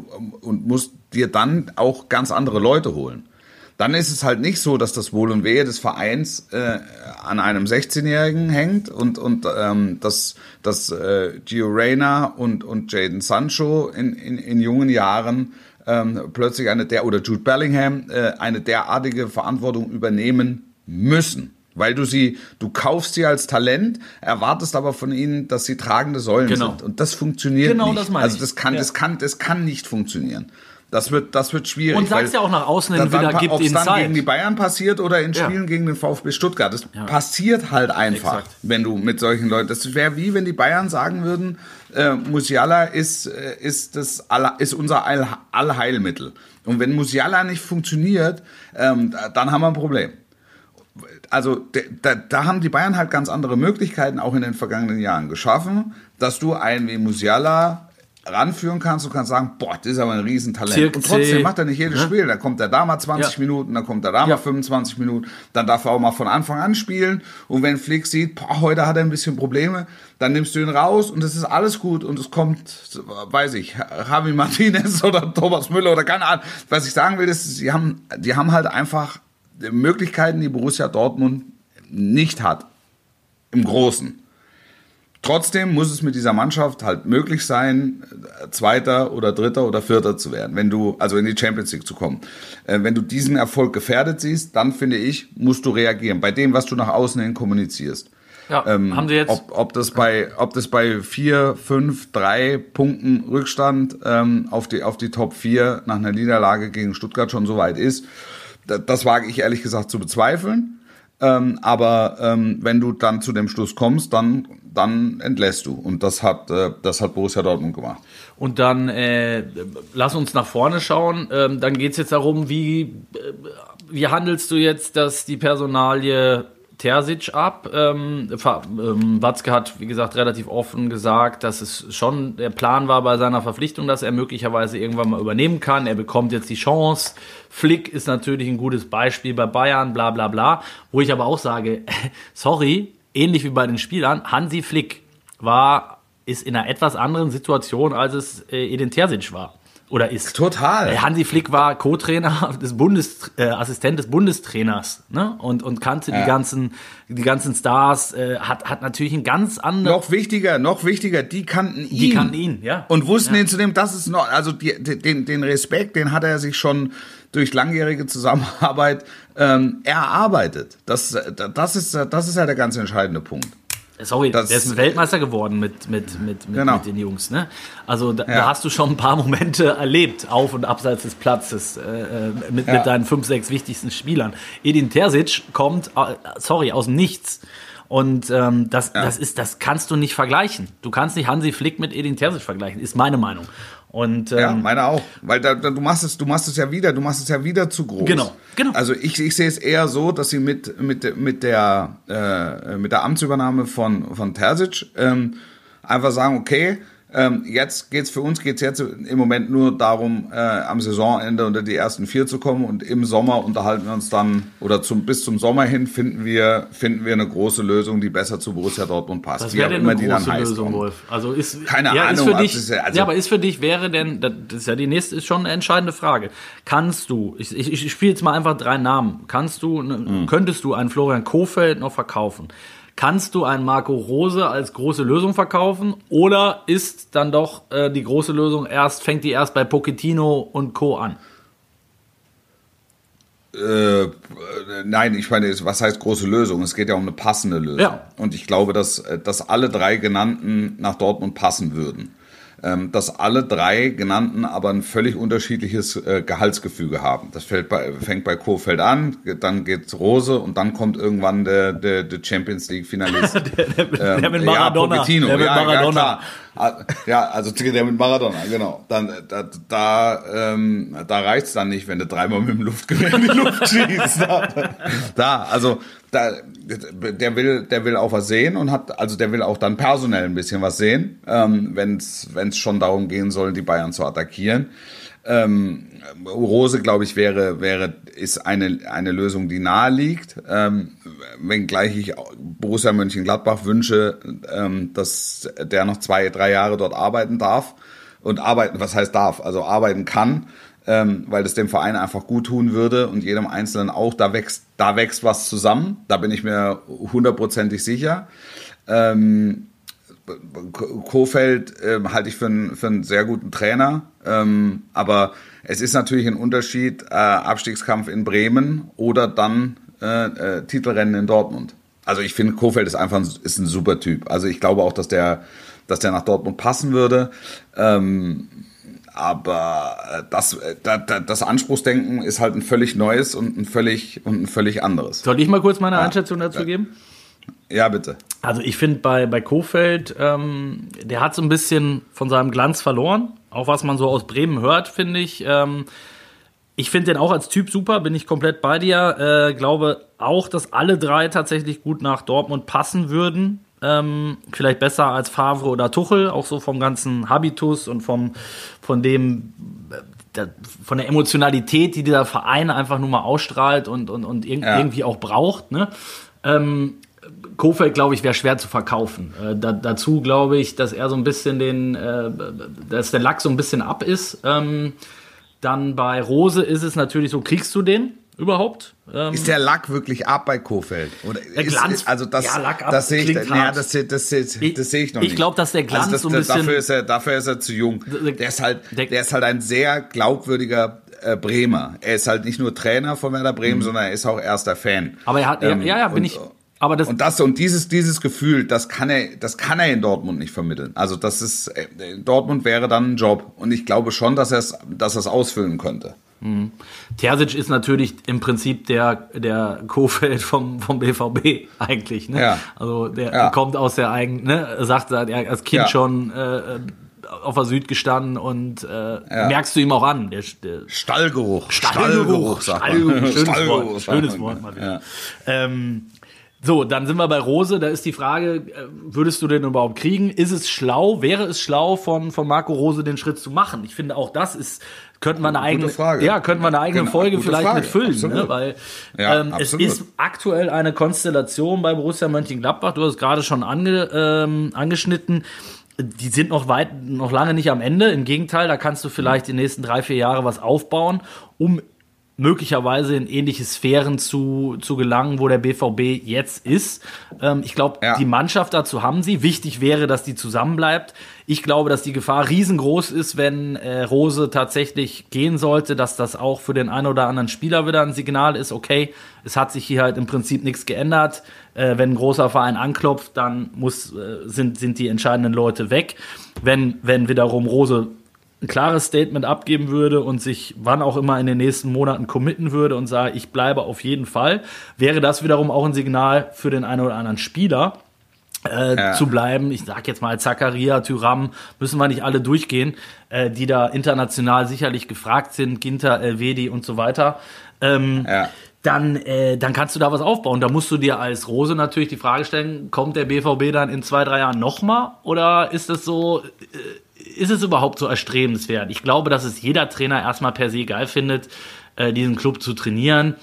und musst dir dann auch ganz andere Leute holen. Dann ist es halt nicht so, dass das Wohl und Wehe des Vereins äh, an einem 16-Jährigen hängt und, und ähm, dass, dass äh, Gio Reyna und, und Jaden Sancho in, in, in jungen Jahren ähm, plötzlich eine der oder Jude Bellingham äh, eine derartige Verantwortung übernehmen müssen. Weil du sie, du kaufst sie als Talent, erwartest aber von ihnen, dass sie tragende Säulen genau. sind. Und das funktioniert genau nicht. Das meine also das kann, ja. das kann, das kann nicht funktionieren. Das wird, das wird schwierig. Und sagst ja auch nach außen hin wieder, gibt ihnen dann Zeit. gegen die Bayern passiert oder in Spielen ja. gegen den VfB Stuttgart. Das ja. passiert halt einfach, Exakt. wenn du mit solchen Leuten. Das wäre wie, wenn die Bayern sagen würden, äh, Musiala ist, äh, ist, das ist unser All, Allheilmittel. Und wenn Musiala nicht funktioniert, ähm, dann haben wir ein Problem also da, da haben die Bayern halt ganz andere Möglichkeiten auch in den vergangenen Jahren geschaffen, dass du einen wie Musiala ranführen kannst und kannst sagen, boah, das ist aber ein Riesentalent. Zirk und trotzdem macht er nicht jedes ja. Spiel. Dann kommt er da mal 20 ja. Minuten, dann kommt er da mal 25 Minuten, dann darf er auch mal von Anfang an spielen. Und wenn Flick sieht, boah, heute hat er ein bisschen Probleme, dann nimmst du ihn raus und es ist alles gut und es kommt, weiß ich, Javi Martinez oder Thomas Müller oder keine Ahnung. Was ich sagen will, ist, sie haben, die haben halt einfach Möglichkeiten, die Borussia Dortmund nicht hat. Im Großen. Trotzdem muss es mit dieser Mannschaft halt möglich sein, Zweiter oder Dritter oder Vierter zu werden, wenn du, also in die Champions League zu kommen. Äh, wenn du diesen Erfolg gefährdet siehst, dann finde ich, musst du reagieren bei dem, was du nach außen hin kommunizierst. Ja, ähm, haben Sie jetzt? Ob, ob, das bei, ob das bei vier, fünf, drei Punkten Rückstand ähm, auf, die, auf die Top 4 nach einer Niederlage gegen Stuttgart schon so weit ist, das, das wage ich ehrlich gesagt zu bezweifeln. Ähm, aber ähm, wenn du dann zu dem Schluss kommst, dann, dann entlässt du. Und das hat, äh, das hat Borussia Dortmund gemacht. Und dann äh, lass uns nach vorne schauen. Ähm, dann geht es jetzt darum, wie, äh, wie handelst du jetzt, dass die Personalie Terzic ab. Ähm, ähm, Watzke hat, wie gesagt, relativ offen gesagt, dass es schon der Plan war bei seiner Verpflichtung, dass er möglicherweise irgendwann mal übernehmen kann. Er bekommt jetzt die Chance. Flick ist natürlich ein gutes Beispiel bei Bayern, bla bla bla. Wo ich aber auch sage, sorry, ähnlich wie bei den Spielern, Hansi Flick war, ist in einer etwas anderen Situation, als es äh, Edin Terzic war oder ist. Total. Äh, Hansi Flick war Co-Trainer des Bundes, äh, Assistent des Bundestrainers, ne? Und, und kannte ja. die ganzen, die ganzen Stars, äh, hat, hat natürlich ein ganz anderes. Noch wichtiger, noch wichtiger, die kannten ihn. Die kannten ihn, ja. Und wussten ja. ihn zu dem, das ist noch, also die, den, den Respekt, den hat er sich schon durch langjährige Zusammenarbeit ähm, erarbeitet. Das, das, ist, das ist ja der ganz entscheidende Punkt. Sorry, das, der ist Weltmeister geworden mit, mit, mit, mit, genau. mit den Jungs. Ne? Also da, ja. da, hast du schon ein paar Momente erlebt, auf und abseits des Platzes, äh, äh, mit, ja. mit deinen fünf, sechs wichtigsten Spielern. Edin Terzic kommt, sorry, aus dem Nichts. Und ähm, das, ja. das, ist, das kannst du nicht vergleichen. Du kannst nicht Hansi Flick mit Edin Terzic vergleichen, ist meine Meinung. Und, ähm, ja, meine auch. Weil da, da, du machst es, du machst es ja wieder, du machst es ja wieder zu groß. Genau, genau. Also ich, ich sehe es eher so, dass sie mit, mit, mit der, äh, mit der Amtsübernahme von, von Terzic ähm, einfach sagen, okay, ähm, jetzt geht's für uns geht's jetzt im Moment nur darum, äh, am Saisonende unter die ersten vier zu kommen und im Sommer unterhalten wir uns dann oder zum, bis zum Sommer hin finden wir finden wir eine große Lösung, die besser zu Borussia Dortmund passt. Was wäre denn eine große Lösung, Wolf? Also ist keine ja, Ahnung. Ist für dich, also, ja, aber ist für dich wäre denn das ist ja die nächste ist schon eine entscheidende Frage. Kannst du ich, ich, ich spiele jetzt mal einfach drei Namen. Kannst du ne, mhm. könntest du einen Florian Kofeld noch verkaufen? Kannst du einen Marco Rose als große Lösung verkaufen oder ist dann doch äh, die große Lösung erst, fängt die erst bei Pochettino und Co. an? Äh, nein, ich meine, was heißt große Lösung? Es geht ja um eine passende Lösung. Ja. Und ich glaube, dass, dass alle drei genannten nach Dortmund passen würden. Ähm, dass alle drei genannten aber ein völlig unterschiedliches äh, Gehaltsgefüge haben. Das fällt bei, fängt bei Kofeld an, dann geht's Rose und dann kommt irgendwann der, der, der Champions League Finalist. der, der, der, mit Maradona. Ja, Pochettino. Der mit Maradona. Ja, Ah, ja, also der mit Maradona, genau. Dann da, da, ähm, da reicht's dann nicht, wenn du dreimal mit dem Luftgewehr in die Luft schießt. Da, da, also da, der will, der will auch was sehen und hat, also der will auch dann personell ein bisschen was sehen, ähm, wenn es schon darum gehen soll, die Bayern zu attackieren. Ähm, Rose, glaube ich, wäre, wäre, ist eine, eine Lösung, die nahe liegt. Ähm, wenngleich ich Borussia Mönchengladbach wünsche, ähm, dass der noch zwei, drei Jahre dort arbeiten darf. Und arbeiten, was heißt darf? Also arbeiten kann, ähm, weil das dem Verein einfach gut tun würde und jedem Einzelnen auch. Da wächst, da wächst was zusammen. Da bin ich mir hundertprozentig sicher. Ähm, Kofeld äh, halte ich für, einen, für einen sehr guten Trainer, ähm, aber es ist natürlich ein Unterschied, äh, Abstiegskampf in Bremen oder dann äh, äh, Titelrennen in Dortmund. Also ich finde, Kofeld ist einfach ein, ist ein super Typ. Also ich glaube auch, dass der, dass der nach Dortmund passen würde. Ähm, aber äh, das, äh, das Anspruchsdenken ist halt ein völlig neues und ein völlig, und ein völlig anderes. Soll ich mal kurz meine Einschätzung dazu geben? Ja, bitte. Also ich finde bei, bei Kofeld, ähm, der hat so ein bisschen von seinem Glanz verloren. Auch was man so aus Bremen hört, finde ich. Ähm, ich finde den auch als Typ super, bin ich komplett bei dir. Äh, glaube auch, dass alle drei tatsächlich gut nach Dortmund passen würden. Ähm, vielleicht besser als Favre oder Tuchel, auch so vom ganzen Habitus und vom, von dem, äh, der, von der Emotionalität, die dieser Verein einfach nur mal ausstrahlt und, und, und irg ja. irgendwie auch braucht. Ne? Ähm, Kofeld, glaube ich, wäre schwer zu verkaufen. Äh, da, dazu glaube ich, dass er so ein bisschen den, äh, dass der Lack so ein bisschen ab ist. Ähm, dann bei Rose ist es natürlich so, kriegst du den überhaupt? Ähm, ist der Lack wirklich ab bei Kofeld? Oder der Glanz, ist, also das, ja, Lack ab, das sehe ich, ja, das, das, das, das, sehe ich noch nicht. Ich glaube, dass der Glanz also das, so ein bisschen... Dafür ist, er, dafür ist er zu jung. Der ist halt, der ist halt ein sehr glaubwürdiger äh, Bremer. Er ist halt nicht nur Trainer von Werder Bremen, mhm. sondern er ist auch erster Fan. Aber er hat, ähm, ja, ja, bin und, ich aber das und das und dieses dieses Gefühl, das kann er, das kann er in Dortmund nicht vermitteln. Also das ist äh, Dortmund wäre dann ein Job und ich glaube schon, dass er es, dass er es ausfüllen könnte. Mhm. Terzic ist natürlich im Prinzip der der Kofeld vom vom BVB eigentlich. Ne? Ja. Also der ja. kommt aus der eigenen, ne? sagt er als Kind ja. schon. Äh, auf der Süd gestanden und äh, merkst du ihm auch an. Der, der Stallgeruch. Stallgeruch. Stallgeruch, Stallgeruch. Schönes Stallgeruch, Wort. Schönes Wort mal wieder. Ähm, so, dann sind wir bei Rose. Da ist die Frage, äh, würdest du den überhaupt kriegen? Ist es schlau? Wäre es schlau von, von Marco Rose den Schritt zu machen? Ich finde auch das ist, könnten wir eine eigene, Frage. ja, könnten wir eine eigene genau, Folge vielleicht Frage. mit füllen, ne? weil ja, ähm, es ist aktuell eine Konstellation bei Borussia Mönchengladbach. Du hast gerade schon ange, ähm, angeschnitten. Die sind noch weit, noch lange nicht am Ende. Im Gegenteil, da kannst du vielleicht die nächsten drei, vier Jahre was aufbauen, um möglicherweise in ähnliche Sphären zu, zu gelangen, wo der BVB jetzt ist. Ähm, ich glaube, ja. die Mannschaft dazu haben sie. Wichtig wäre, dass die zusammenbleibt. Ich glaube, dass die Gefahr riesengroß ist, wenn äh, Rose tatsächlich gehen sollte, dass das auch für den einen oder anderen Spieler wieder ein Signal ist, okay, es hat sich hier halt im Prinzip nichts geändert. Äh, wenn ein großer Verein anklopft, dann muss, äh, sind, sind die entscheidenden Leute weg. Wenn, wenn wiederum Rose ein klares Statement abgeben würde und sich wann auch immer in den nächsten Monaten committen würde und sage, ich bleibe auf jeden Fall, wäre das wiederum auch ein Signal für den einen oder anderen Spieler. Äh, ja. zu bleiben. Ich sag jetzt mal Zakaria, Tyram, müssen wir nicht alle durchgehen, äh, die da international sicherlich gefragt sind, Ginter, Elvedi und so weiter. Ähm, ja. Dann, äh, dann kannst du da was aufbauen. Da musst du dir als Rose natürlich die Frage stellen, kommt der BVB dann in zwei, drei Jahren nochmal? Oder ist es so, äh, ist es überhaupt so erstrebenswert? Ich glaube, dass es jeder Trainer erstmal per se geil findet, äh, diesen Club zu trainieren.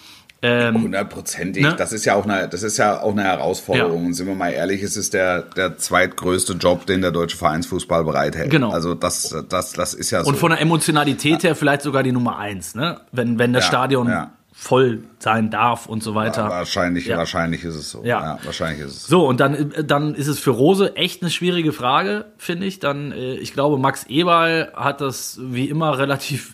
Ähm, Hundertprozentig. Ne? Das ist ja auch eine, das ist ja auch eine Herausforderung. Ja. Und sind wir mal ehrlich, es ist der, der zweitgrößte Job, den der deutsche Vereinsfußball bereithält. Genau. Also das, das, das ist ja so. Und von der Emotionalität her vielleicht sogar die Nummer eins, ne? Wenn, wenn das ja, Stadion ja voll sein darf und so weiter. Ja, wahrscheinlich, ja. wahrscheinlich ist es so. Ja. ja. wahrscheinlich ist es. So und dann, dann ist es für Rose echt eine schwierige Frage, finde ich. Dann, äh, ich glaube, Max Eberl hat das wie immer relativ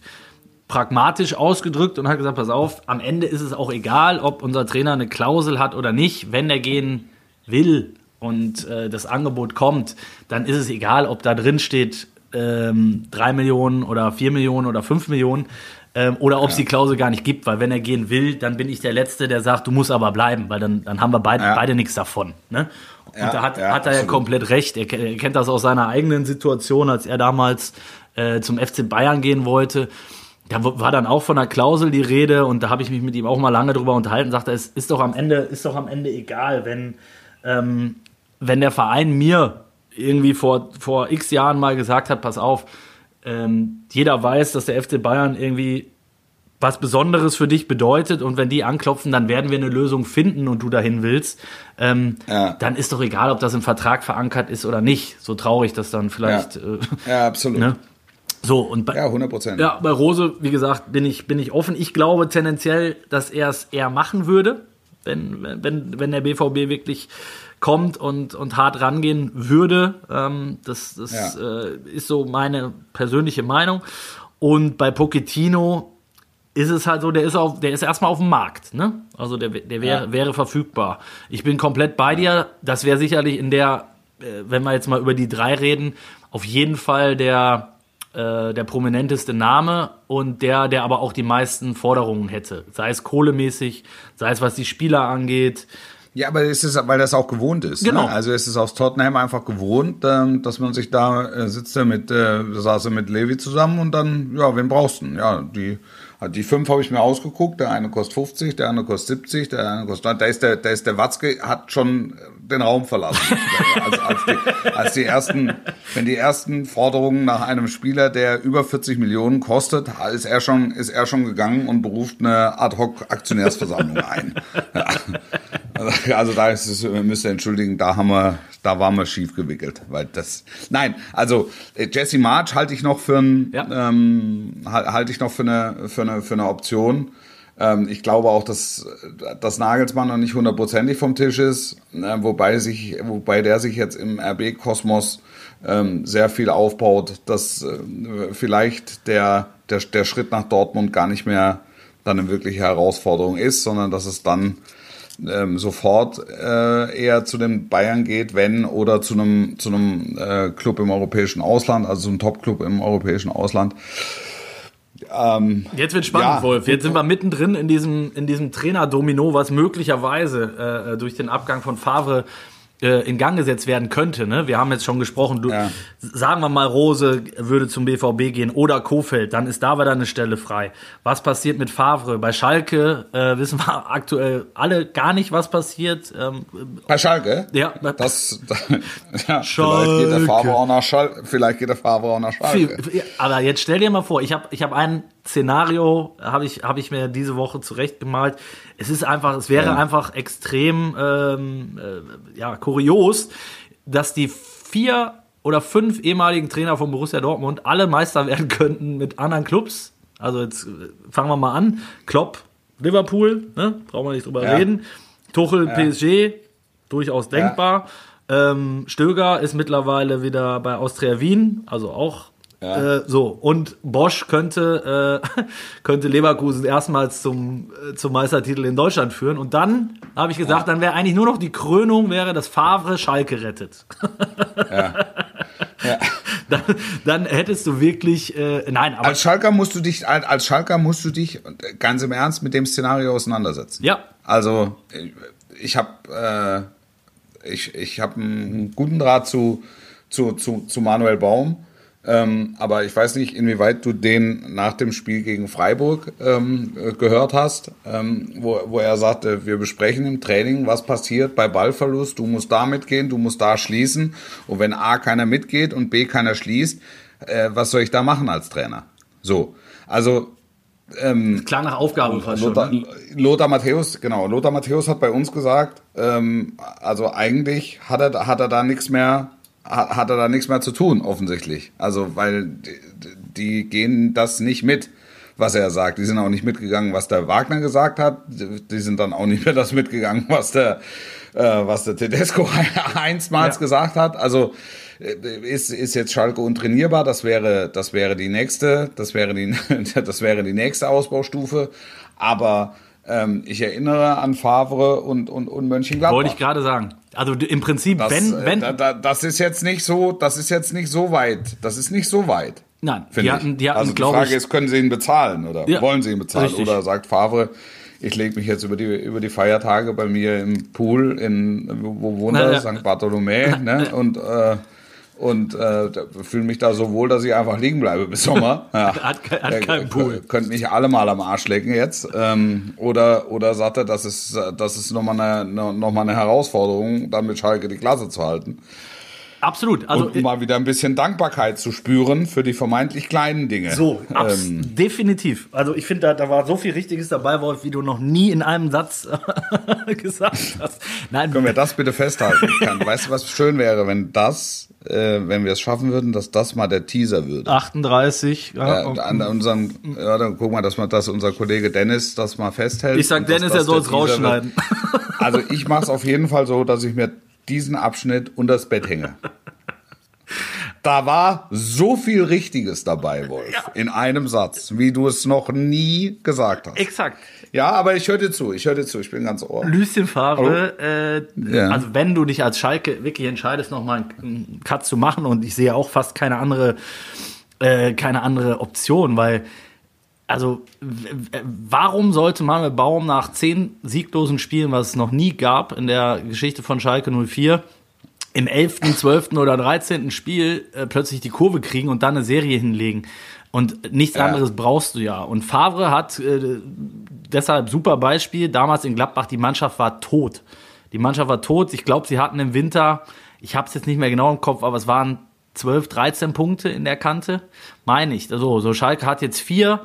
pragmatisch ausgedrückt und hat gesagt: Pass auf, am Ende ist es auch egal, ob unser Trainer eine Klausel hat oder nicht. Wenn er gehen will und äh, das Angebot kommt, dann ist es egal, ob da drin steht ähm, 3 Millionen oder 4 Millionen oder 5 Millionen ähm, oder ob es die Klausel gar nicht gibt, weil wenn er gehen will, dann bin ich der Letzte, der sagt, du musst aber bleiben, weil dann, dann haben wir beid, Ja. beide nichts davon. Ne? Und Ja, da hat, ja, hat er ja komplett recht. Er, er kennt das aus seiner eigenen Situation, als er damals äh, zum FC Bayern gehen wollte. Da war dann auch von einer Klausel die Rede und da habe ich mich mit ihm auch mal lange drüber unterhalten. Sagte, es ist doch am Ende, ist doch am Ende egal, wenn, ähm, wenn der Verein mir irgendwie vor, vor x Jahren mal gesagt hat, pass auf, ähm, jeder weiß, dass der FC Bayern irgendwie was Besonderes für dich bedeutet und wenn die anklopfen, dann werden wir eine Lösung finden und du dahin willst, ähm, Ja. dann ist doch egal, ob das im Vertrag verankert ist oder nicht. So traurig das dann vielleicht. Ja. Äh, Ja, absolut. ne? So, und bei, Ja, 100 Prozent. ja, bei Rose, wie gesagt, bin ich, bin ich offen. Ich glaube tendenziell, dass er es eher machen würde, wenn, wenn, wenn der BVB wirklich kommt und, und hart rangehen würde. Ähm, das das Ja. äh, ist so meine persönliche Meinung. Und bei Pochettino ist es halt so, der ist, auf, der ist erstmal auf dem Markt. Ne? Also der, der wäre, Ja. wäre verfügbar. Ich bin komplett bei dir. Das wäre sicherlich in der, äh, wenn wir jetzt mal über die drei reden, auf jeden Fall der, äh, der prominenteste Name und der, der aber auch die meisten Forderungen hätte. Sei es kohlemäßig, sei es was die Spieler angeht. Ja, aber es ist, weil das auch gewohnt ist. Genau. Ne? Also es ist aus Tottenham einfach gewohnt, ähm, dass man sich da äh, sitzt mit, äh, saß er mit Levi zusammen und dann, ja, wen brauchst du? denn? Ja, die, die fünf habe ich mir ausgeguckt. Der eine kostet 50, der andere kostet 70, der eine kostet, da ist der, da ist der Watzke, hat schon den Raum verlassen. als, als, die, als die ersten, wenn die ersten Forderungen nach einem Spieler, der über 40 Millionen kostet, ist er schon, ist er schon gegangen und beruft eine Ad-Hoc-Aktionärsversammlung ein. Ja. Also, also da ist es, müsst ihr entschuldigen, da haben wir, da waren wir schief gewickelt, weil das, nein, also äh, Jesse March halte ich noch für ein, Ja. ähm, hal- halte ich noch für eine, für eine, für eine Option. Ähm, ich glaube auch, dass, dass Nagelsmann noch nicht hundertprozentig vom Tisch ist, äh, wobei sich, wobei der sich jetzt im RB-Kosmos ähm, sehr viel aufbaut, dass äh, vielleicht der, der, der Schritt nach Dortmund gar nicht mehr dann eine wirkliche Herausforderung ist, sondern dass es dann ähm, sofort äh, eher zu den Bayern geht, wenn oder zu einem zu einem äh, Club im europäischen Ausland, also einem Top-Club im europäischen Ausland. Jetzt wird spannend, Ja. Wolf. Jetzt sind wir mittendrin in diesem, in diesem Trainer-Domino, was möglicherweise äh, durch den Abgang von Favre äh, in Gang gesetzt werden könnte. Ne? Wir haben jetzt schon gesprochen, du, Ja. sagen wir mal, Rose würde zum BVB gehen oder Kofeld, dann ist da wieder eine Stelle frei. Was passiert mit Favre? Bei Schalke äh, wissen wir aktuell alle gar nicht, was passiert. Ähm, Bei Schalke? ja, Das, ja, vielleicht Schalke. geht der Favre auch nach Schalke. Vielleicht geht der Favre auch nach Schalke. Aber jetzt stell dir mal vor, ich habe ich hab ein Szenario, habe ich, hab ich mir diese Woche zurechtgemalt. Es ist einfach, es wäre Ja. einfach extrem ähm, äh, ja, kurios, dass die vier oder fünf ehemaligen Trainer von Borussia Dortmund alle Meister werden könnten mit anderen Clubs. Also jetzt äh, fangen wir mal an. Klopp, Liverpool, ne? brauchen wir nicht drüber Ja. reden. Tuchel, PSG, durchaus denkbar. Ähm, Stöger ist mittlerweile wieder bei Austria Wien, also auch Ja. äh, so. Und Bosch könnte, äh, könnte Leverkusen erstmals zum, äh, zum Meistertitel in Deutschland führen. Und dann habe ich gesagt, dann wäre eigentlich nur noch die Krönung, wäre, dass Favre Schalke rettet. dann, dann hättest du wirklich, äh, nein, aber Als Schalker musst du dich, als Schalker musst du dich ganz im Ernst mit dem Szenario auseinandersetzen. ja, Also ich- ich habe äh, ich, ich hab einen guten Draht zu, zu, zu, zu Manuel Baum. Ähm, aber ich weiß nicht, inwieweit du den nach dem Spiel gegen Freiburg ähm, äh, gehört hast, ähm, wo, wo er sagte, wir besprechen im Training, was passiert bei Ballverlust. Du musst da mitgehen, du musst da schließen. Und wenn A keiner mitgeht und B keiner schließt, äh, was soll ich da machen als Trainer? So, also klang nach Aufgabe fast schon. Lothar, Ne? Lothar Matthäus, genau. Lothar Matthäus hat bei uns gesagt, ähm, also eigentlich hat er, hat er da nichts mehr, hat, er da nichts mehr zu tun, offensichtlich. Also, weil die, die gehen das nicht mit, was er sagt. Die sind auch nicht mitgegangen, was der Wagner gesagt hat. Die sind dann auch nicht mehr das mitgegangen, was der, äh, was der Tedesco einstmals Ja. gesagt hat. Also, äh, ist, ist jetzt Schalke untrainierbar, das wäre, das wäre die nächste, das wäre die, das wäre die nächste Ausbaustufe. Aber ähm, ich erinnere an Favre und, und, und Mönchengladbach. Wollte ich gerade sagen. Also im Prinzip, Das, wenn, äh, wenn, da, da, das ist jetzt nicht so, das ist jetzt nicht so weit. Das ist nicht so weit. nein, die hatten, die hatten, also die Frage ich, ist, können sie ihn bezahlen oder Ja, wollen sie ihn bezahlen? richtig. Oder sagt Favre, ich lege mich jetzt über die, über die Feiertage bei mir im Pool in, wo wohnt er? St. Bartholomä, ne? Und, äh, und äh, fühle mich da so wohl, dass ich einfach liegen bleibe bis Sommer. Ja. Hat ke- hat keinen Pool. Könnt mich alle mal am Arsch lecken jetzt. Ähm, oder, oder sagt er, das ist, das ist nochmal eine, noch mal eine Herausforderung, dann mit Schalke die Klasse zu halten. absolut. Also und mal wieder ein bisschen Dankbarkeit zu spüren für die vermeintlich kleinen Dinge. So, Ähm, definitiv. Also ich finde, da, da war so viel Richtiges dabei, Wolf, wie du noch nie in einem Satz gesagt hast. Nein, können wir das bitte festhalten? Weißt du, was schön wäre, wenn das, äh, wenn wir es schaffen würden, dass das mal der Teaser würde? 38. Ja, Ja, an unseren, ja, dann gucken wir, dass man das unser Kollege Dennis das mal festhält. ich sag dass Dennis, das er soll es Teaser wird. rausschneiden. Also ich mache es auf jeden Fall so, dass ich mir diesen Abschnitt unters Bett hänge. Da war so viel Richtiges dabei, Wolf, in einem Satz, wie du es noch nie gesagt hast. Exakt. Ja, aber ich höre dir zu, ich höre dir zu, ich bin ganz ohr. Lucien Favre, äh, Ja. also wenn du dich als Schalke wirklich entscheidest, nochmal einen Cut zu machen und ich sehe auch fast keine andere, äh, keine andere Option, weil also warum sollte Manuel Baum nach zehn sieglosen Spielen, was es noch nie gab in der Geschichte von Schalke 04, im 11., 12. oder 13. Spiel äh, plötzlich die Kurve kriegen und dann eine Serie hinlegen. Und nichts Ja. anderes brauchst du ja. Und Favre hat äh, deshalb super Beispiel. Damals in Gladbach, die Mannschaft war tot. Die Mannschaft war tot. Ich glaube, sie hatten im Winter, ich habe es jetzt nicht mehr genau im Kopf, aber es waren 12, 13 Punkte in der Kante. Meine ich. Also, so Schalke hat jetzt vier.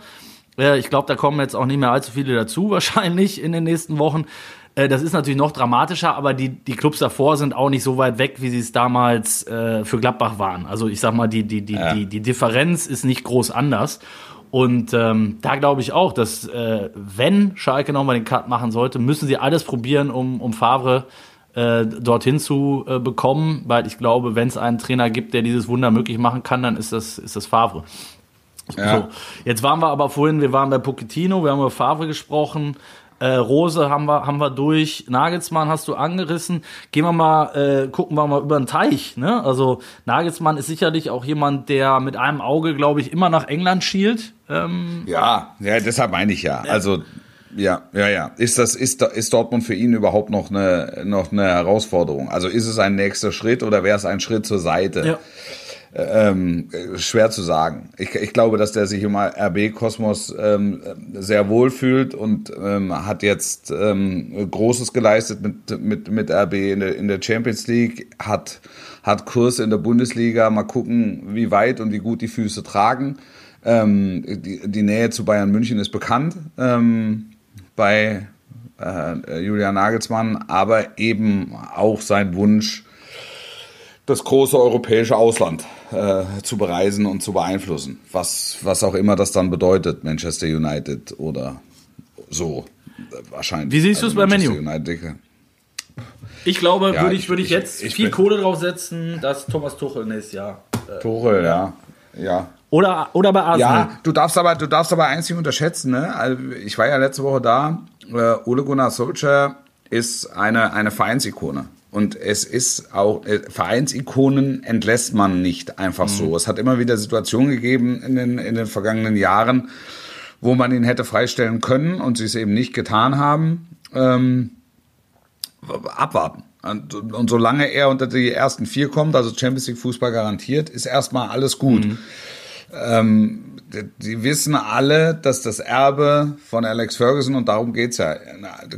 Äh, Ich glaube, da kommen jetzt auch nicht mehr allzu viele dazu, wahrscheinlich in den nächsten Wochen. Äh, Das ist natürlich noch dramatischer, aber die, die Clubs davor sind auch nicht so weit weg, wie sie es damals äh, für Gladbach waren. Also ich sag mal, die, die, die, die, die Differenz ist nicht groß anders. Und ähm, da glaube ich auch, dass äh, wenn Schalke nochmal den Cut machen sollte, müssen sie alles probieren, um, um Favre äh, dorthin zu äh, bekommen, weil ich glaube, wenn es einen Trainer gibt, der dieses Wunder möglich machen kann, dann ist das, ist das Favre. Ja. So, jetzt waren wir aber vorhin, wir waren bei Pochettino, wir haben über Favre gesprochen, äh, Rose haben wir, haben wir durch, Nagelsmann hast du angerissen. Gehen wir mal, äh, gucken wir mal über den Teich. Ne? Also Nagelsmann ist sicherlich auch jemand, der mit einem Auge, glaube ich, immer nach England schielt. Ähm, Ja, ja, deshalb meine ich ja. Also ja, ja, ja. Ist das ist ist Dortmund für ihn überhaupt noch eine noch eine Herausforderung? Also ist es ein nächster Schritt oder wäre es ein Schritt zur Seite? ja. Ähm, äh, schwer zu sagen. Ich, ich glaube, dass der sich im RB-Kosmos ähm, sehr wohl fühlt und ähm, hat jetzt ähm, Großes geleistet mit, mit, mit RB in der, in der Champions League, hat, hat Kurs in der Bundesliga. Mal gucken, wie weit und wie gut die Füße tragen. Ähm, die, die Nähe zu Bayern München ist bekannt ähm, bei äh, Julian Nagelsmann, aber eben auch sein Wunsch, das große europäische Ausland äh, zu bereisen und zu beeinflussen. Was, was auch immer das dann bedeutet, Manchester United oder so. Äh, Wahrscheinlich. Wie siehst du es bei Man Manchester U? United. Ich glaube, Ja, würde ich, würde ich ich- jetzt ich viel Kohle drauf setzen, dass Thomas Tuchel nächstes Jahr. Tuchel, ja. Ja. Oder, oder bei Arsenal. Ja, du darfst aber, du darfst aber eins nicht unterschätzen, ne? Also ich war ja letzte Woche da. Äh, Ole Gunnar Solskjaer ist eine, eine Vereinsikone. Und es ist auch, äh, Vereinsikonen entlässt man nicht einfach so. Es hat immer wieder Situationen gegeben in den, in den vergangenen Jahren, wo man ihn hätte freistellen können und sie es eben nicht getan haben. Ähm, abwarten. Und, und solange er unter die ersten vier kommt, also Champions League Fußball garantiert, ist erstmal alles gut. Ähm, die, wissen alle, dass das Erbe von Alex Ferguson, und darum geht's ja,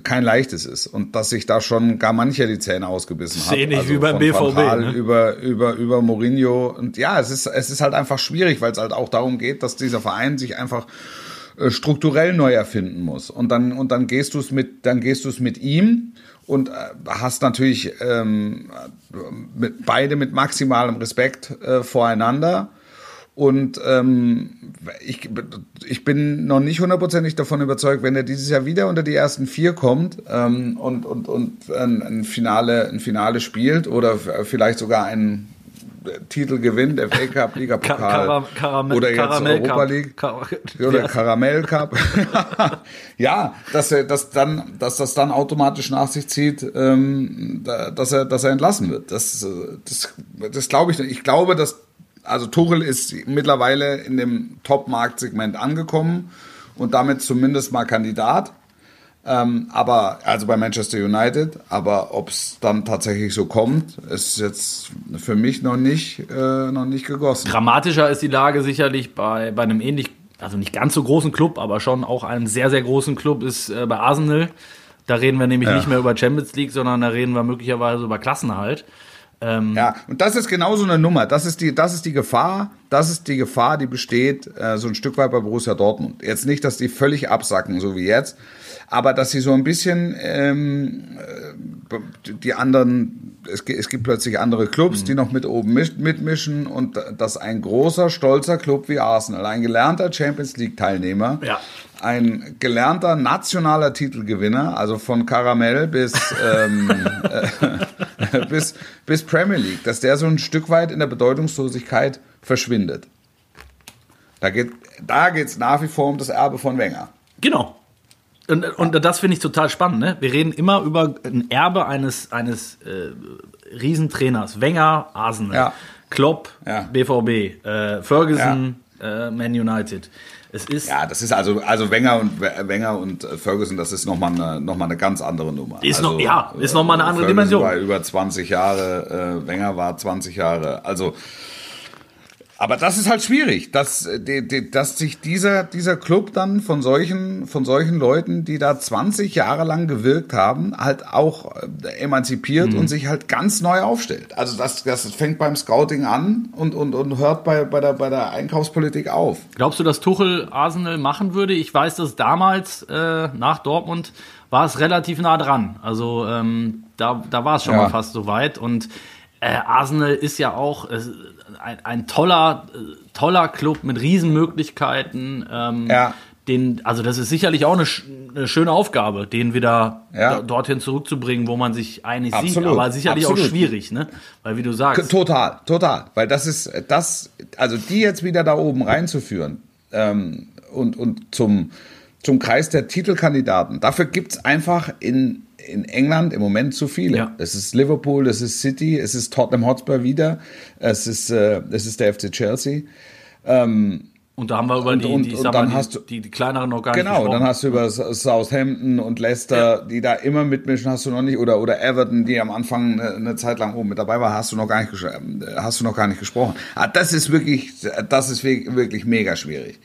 kein leichtes ist. Und dass sich da schon gar mancher die Zähne ausgebissen hat. Also Ähnlich wie beim BVB, ne? Über, über, über Mourinho. Und ja, es ist, es ist halt einfach schwierig, weil es halt auch darum geht, dass dieser Verein sich einfach äh, strukturell neu erfinden muss. Und dann, und dann gehst du es mit, dann gehst du es mit ihm und äh, hast natürlich ähm, mit, beide mit maximalem Respekt äh, voreinander. Und ähm, ich, ich bin noch nicht hundertprozentig davon überzeugt, wenn er dieses Jahr wieder unter die ersten vier kommt ähm, und, und, und ein, ein, Finale, ein Finale spielt oder vielleicht sogar ein Titel gewinnt, FA Cup, Liga Ka Pokal Karam Karamell, oder jetzt Karamell Europa Cup. League Kar oder Ja. Karamell Cup. ja, dass er, dass dann, dass das dann automatisch nach sich zieht, ähm, da- dass er, dass er entlassen wird. Das, äh, das, das glaube ich. nicht. Ich glaube, dass also Tuchel ist mittlerweile in dem Top-Marktsegment angekommen und damit zumindest mal Kandidat. Ähm, aber, also bei Manchester United, aber ob es dann tatsächlich so kommt, ist jetzt für mich noch nicht, äh, noch nicht gegossen. Dramatischer ist die Lage sicherlich bei, bei einem ähnlich, also nicht ganz so großen Club, aber schon auch einem sehr, sehr großen Club ist äh, bei Arsenal. Da reden wir nämlich Ja. nicht mehr über Champions League, sondern da reden wir möglicherweise über Klassenerhalt. Ja, und das ist genau so eine Nummer. Das ist die, das ist die Gefahr. Das ist die Gefahr, die besteht äh, so ein Stück weit bei Borussia Dortmund. Jetzt nicht, dass die völlig absacken, so wie jetzt, aber dass sie so ein bisschen ähm, äh, die anderen, es, es gibt plötzlich andere Clubs, die noch mit oben misch- mitmischen und dass ein großer, stolzer Club wie Arsenal, ein gelernter Champions League Teilnehmer, Ja. ein gelernter nationaler Titelgewinner, also von Karamell bis, ähm, äh, bis, bis Premier League, dass der so ein Stück weit in der Bedeutungslosigkeit verschwindet. Da geht da geht's nach wie vor um das Erbe von Wenger. Genau. Und, und das finde ich total spannend. Ne? Wir reden immer über ein Erbe eines, eines äh, Riesentrainers. Wenger, Arsenal. Ja. Klopp, Ja. BVB. Äh, Ferguson, äh, Man United. Es ist, Ja, das ist also, also Wenger und Wenger und äh, Ferguson, das ist nochmal eine, noch mal eine ganz andere Nummer. Ist also, noch- ja, ist noch mal eine andere Ferguson Dimension. war über 20 Jahre, äh, Wenger war 20 Jahre. Also, aber das ist halt schwierig, dass, äh, dass sich dieser, dieser Club dann von solchen, von solchen Leuten, die da 20 Jahre lang gewirkt haben, halt auch äh, emanzipiert Mhm. und sich halt ganz neu aufstellt. Also das, das fängt beim Scouting an und, und, und hört bei, bei, der, bei der Einkaufspolitik auf. Glaubst du, dass Tuchel Arsenal machen würde? Ich weiß, dass damals äh, nach Dortmund war es relativ nah dran. Also ähm, da, da war es schon Ja. mal fast so weit. Und äh, Arsenal ist ja auch äh, ein, ein toller, toller Club mit Riesenmöglichkeiten. Ähm, Ja. Den, also das ist sicherlich auch eine, eine schöne Aufgabe, den wieder Ja. do- dorthin zurückzubringen, wo man sich einig sieht. Absolut. Aber sicherlich auch Absolut. schwierig, ne? Weil wie du sagst, Total, total. Weil das ist das, also die jetzt wieder da oben reinzuführen ähm, und, und zum, zum Kreis der Titelkandidaten, dafür gibt's einfach in, in England im Moment zu viele. Ja. Es ist Liverpool, es ist City, es ist Tottenham Hotspur wieder, es ist, äh, es ist der FC Chelsea. und da haben wir über Und- die, und- die, und dann mal, hast du- die, die kleineren noch gar nicht Genau, dann gesprochen. hast du über Southampton und Leicester, die da immer mitmischen, hast du noch nicht, oder, oder Everton, die am Anfang eine, eine Zeit lang oben mit dabei war, hast du noch gar nicht, ähm, hast du noch gar nicht gesprochen. Ah, das ist wirklich, das ist wirklich mega schwierig.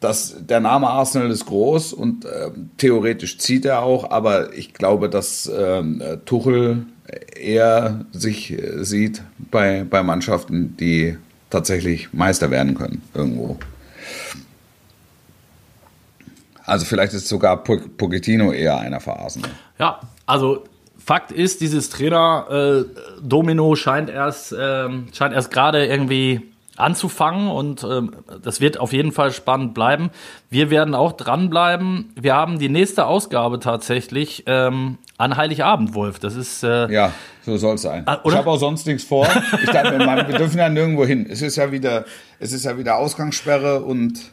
Das, der Name Arsenal ist groß und ähm, theoretisch zieht er auch, aber ich glaube, dass äh, Tuchel eher sich äh, sieht bei, bei Mannschaften, die tatsächlich Meister werden können irgendwo. Also vielleicht ist sogar Po- Pochettino eher einer für Arsenal. Ja, also Fakt ist, dieses Trainer-Domino scheint erst, ähm, scheint erst gerade irgendwie anzufangen und ähm, das wird auf jeden Fall spannend bleiben. Wir werden auch dranbleiben. Wir haben die nächste Ausgabe tatsächlich ähm, an Heiligabend, Wolf. Das ist äh, Ja, so soll es sein. Ah, ich oder? habe auch sonst nichts vor. Ich dachte, wir dürfen ja nirgendwo hin. Es ist ja wieder, es ist ja wieder Ausgangssperre und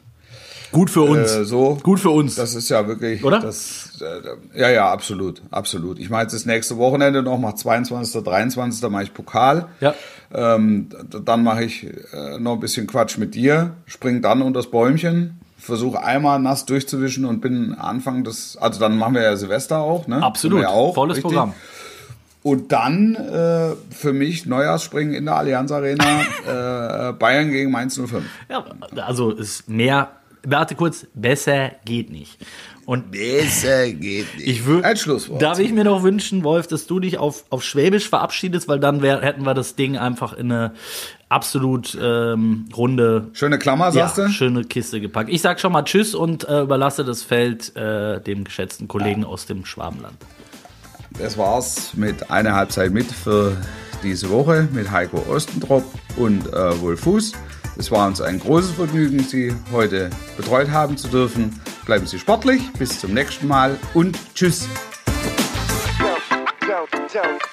gut für uns. äh, so. Gut für uns. Das ist ja wirklich, Oder? Das, äh, ja, ja, absolut, absolut. Ich meine, jetzt ist nächste Wochenende noch, mache 22., 23. mache ich Pokal. Ja. Ähm, dann mache ich äh, noch ein bisschen Quatsch mit dir, spring dann unter das Bäumchen, versuche einmal nass durchzuwischen und bin Anfang des, also dann machen wir ja Silvester auch, ne? Absolut. Ja auch, Volles richtig? Programm. Und dann äh, für mich Neujahrsspringen in der Allianz Arena, äh, Bayern gegen Mainz 05. Ja, also ist mehr, warte kurz, besser geht nicht. Und Besser geht nicht. Ich Ein Schlusswort. Darf ich mir noch wünschen, Wolf, dass du dich auf, auf Schwäbisch verabschiedest, weil dann wär, hätten wir das Ding einfach in eine absolut ähm, runde, Schöne Klammer, ja, sagst du? schöne Kiste gepackt. Ich sag schon mal Tschüss und äh, überlasse das Feld äh, dem geschätzten Kollegen aus dem Schwabenland. Das war's mit einer Halbzeit mit für diese Woche mit Heiko Ostentrop und äh, Wolfuß. Es war uns ein großes Vergnügen, Sie heute betreut haben zu dürfen. Bleiben Sie sportlich, bis zum nächsten Mal und tschüss. Don't, don't, don't.